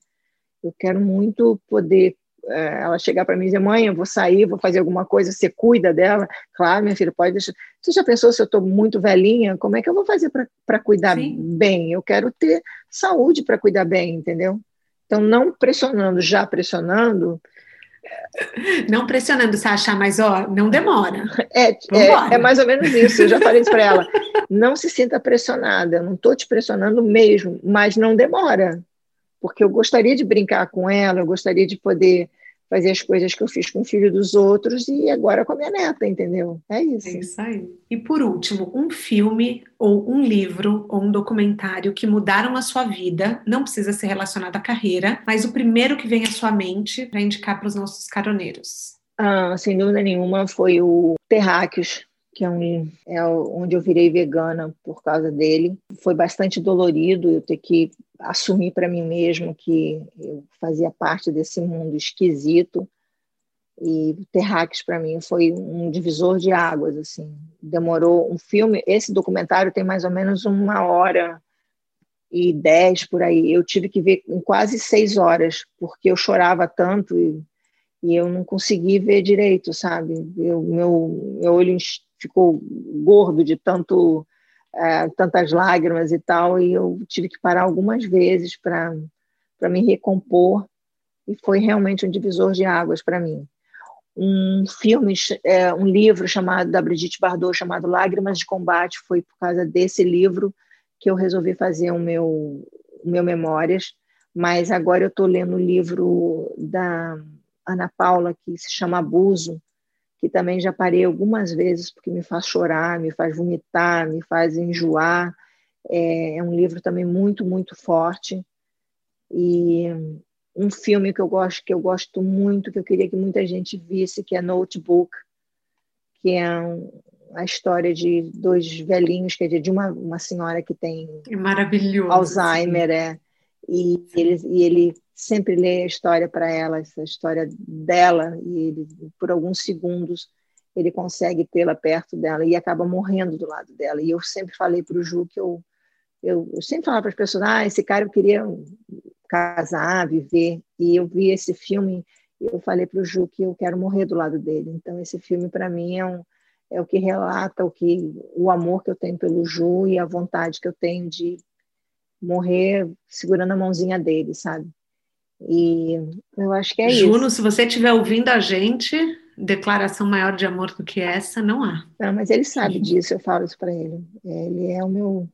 Eu quero muito poder ela chegar para mim e dizer, mãe, eu vou sair, vou fazer alguma coisa, você cuida dela? Claro, minha filha, pode deixar. Você já pensou se eu estou muito velhinha? Como é que eu vou fazer para cuidar Sim. bem? Eu quero ter saúde para cuidar bem, entendeu? Então, não pressionando, já pressionando. Não pressionando achar, mas ó, não demora. É, é, é, mais ou menos isso. Eu já falei isso para ela. Não se sinta pressionada. Eu não estou te pressionando mesmo, mas não demora porque eu gostaria de brincar com ela, eu gostaria de poder fazer as coisas que eu fiz com o filho dos outros e agora com a minha neta, entendeu? É isso. É isso aí. E por último, um filme ou um livro ou um documentário que mudaram a sua vida, não precisa ser relacionado à carreira, mas o primeiro que vem à sua mente para indicar para os nossos caroneiros. Ah, sem dúvida nenhuma foi o Terráqueos, que é, um, é onde eu virei vegana por causa dele. Foi bastante dolorido eu ter que assumir para mim mesmo que eu fazia parte desse mundo esquisito. E Terráqueos para mim foi um divisor de águas, assim. Demorou um filme, esse documentário tem mais ou menos uma hora e dez por aí. Eu tive que ver em quase seis horas, porque eu chorava tanto e, e eu não consegui ver direito, sabe? Eu, meu, meu olho ficou gordo de tanto é, tantas lágrimas e tal, e eu tive que parar algumas vezes para me recompor, e foi realmente um divisor de águas para mim. Um filme, é, um livro chamado da Brigitte Bardot chamado Lágrimas de Combate, foi por causa desse livro que eu resolvi fazer o meu, o meu Memórias, mas agora eu estou lendo o livro da Ana Paula, que se chama Abuso, que também já parei algumas vezes porque me faz chorar, me faz vomitar, me faz enjoar. É, é um livro também muito, muito forte. E um filme que eu gosto, que eu gosto muito, que eu queria que muita gente visse, que é Notebook, que é um, a história de dois velhinhos, quer dizer, de uma, uma senhora que tem é maravilhoso, Alzheimer, é, e ele, e ele sempre lê a história para ela, essa história dela, e ele, por alguns segundos ele consegue tê-la perto dela e acaba morrendo do lado dela. E eu sempre falei para o Ju que eu, eu, eu sempre falava para as pessoas: ah, esse cara eu queria casar, viver. E eu vi esse filme e eu falei para o Ju que eu quero morrer do lado dele. Então, esse filme, para mim, é, um, é o que relata o, que, o amor que eu tenho pelo Ju e a vontade que eu tenho de morrer segurando a mãozinha dele, sabe? E eu acho que é Juno, isso. Juno, se você estiver ouvindo a gente, declaração maior de amor do que essa, não há. Não, mas ele sabe disso, eu falo isso para ele. Ele é o meu,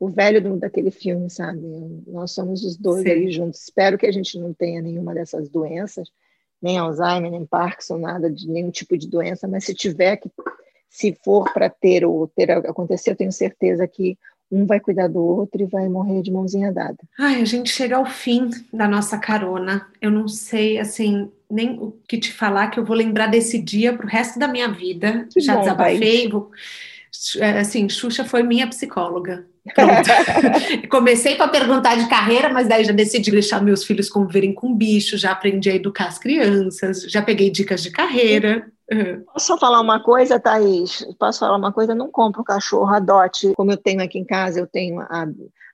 o velho do, daquele filme, sabe? Nós somos os dois Sim. ali juntos. Espero que a gente não tenha nenhuma dessas doenças, nem Alzheimer, nem Parkinson, nada de nenhum tipo de doença, mas se tiver que, se for para ter ou ter acontecer, eu tenho certeza que um vai cuidar do outro e vai morrer de mãozinha dada. Ai, a gente chega ao fim da nossa carona. Eu não sei, assim, nem o que te falar, que eu vou lembrar desse dia pro resto da minha vida. Que Já bom, desabafei, vou... assim, Xuxa foi minha psicóloga. Comecei com a perguntar de carreira, mas daí já decidi deixar meus filhos conviverem com bicho, já aprendi a educar as crianças, já peguei dicas de carreira. Posso só falar uma coisa, Thaís? Posso falar uma coisa? Não compro um cachorro, adote. Como eu tenho aqui em casa, eu tenho a,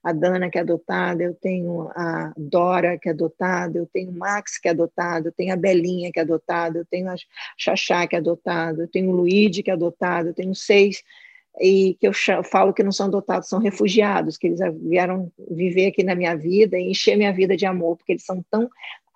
a Dana, que é adotada, eu tenho a Dora, que é adotada, eu tenho o Max, que é adotado, eu tenho a Belinha, que é adotada, eu tenho a Xaxá, que é adotada, eu tenho o Luigi, que é adotado, eu tenho seis e que eu falo que não são adotados, são refugiados, que eles vieram viver aqui na minha vida e encher minha vida de amor, porque eles são tão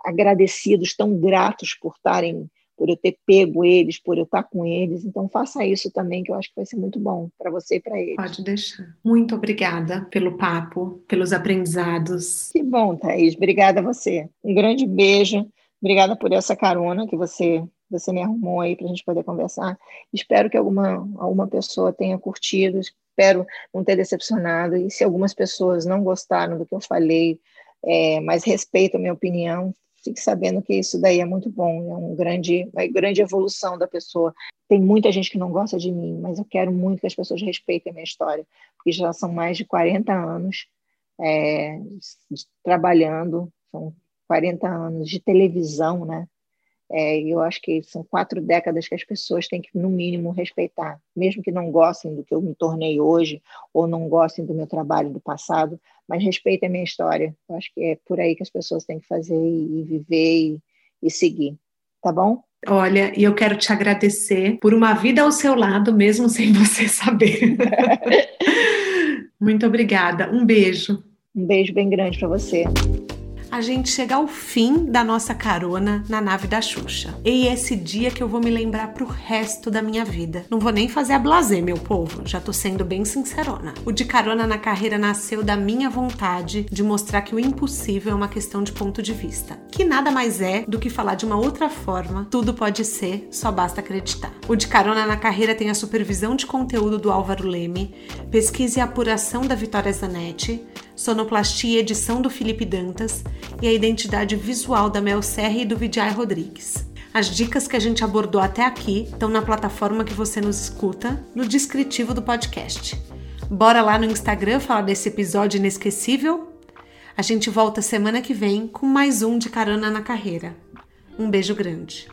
agradecidos, tão gratos por estarem, por eu ter pego eles, por eu estar com eles. Então faça isso também, que eu acho que vai ser muito bom para você e para eles. Pode deixar. Muito obrigada pelo papo, pelos aprendizados. Que bom, Thaís. Obrigada a você. Um grande beijo. Obrigada por essa carona que você você me arrumou aí para a gente poder conversar. Espero que alguma, alguma pessoa tenha curtido, espero não ter decepcionado. E se algumas pessoas não gostaram do que eu falei, é, mas respeitam a minha opinião, fique sabendo que isso daí é muito bom, é um grande, uma grande evolução da pessoa. Tem muita gente que não gosta de mim, mas eu quero muito que as pessoas respeitem a minha história, porque já são mais de 40 anos é, trabalhando, são 40 anos de televisão, né? É, eu acho que são quatro décadas que as pessoas têm que, no mínimo, respeitar, mesmo que não gostem do que eu me tornei hoje, ou não gostem do meu trabalho do passado, mas respeitem a minha história. Eu acho que é por aí que as pessoas têm que fazer e, viver e, e seguir. Tá bom? Olha, e eu quero te agradecer por uma vida ao seu lado, mesmo sem você saber. Muito obrigada. Um beijo. Um beijo bem grande para você a gente chega ao fim da nossa carona na nave da Xuxa. E esse dia que eu vou me lembrar pro resto da minha vida. Não vou nem fazer a blazer, meu povo, já tô sendo bem sincerona. O de carona na carreira nasceu da minha vontade de mostrar que o impossível é uma questão de ponto de vista. Que nada mais é do que falar de uma outra forma, tudo pode ser, só basta acreditar. O de carona na carreira tem a supervisão de conteúdo do Álvaro Leme, pesquisa e apuração da Vitória Zanetti, sonoplastia e edição do Felipe Dantas e a identidade visual da Mel Serra e do Vijay Rodrigues. As dicas que a gente abordou até aqui estão na plataforma que você nos escuta, no descritivo do podcast. Bora lá no Instagram falar desse episódio inesquecível? A gente volta semana que vem com mais um de Carona na Carreira. Um beijo grande.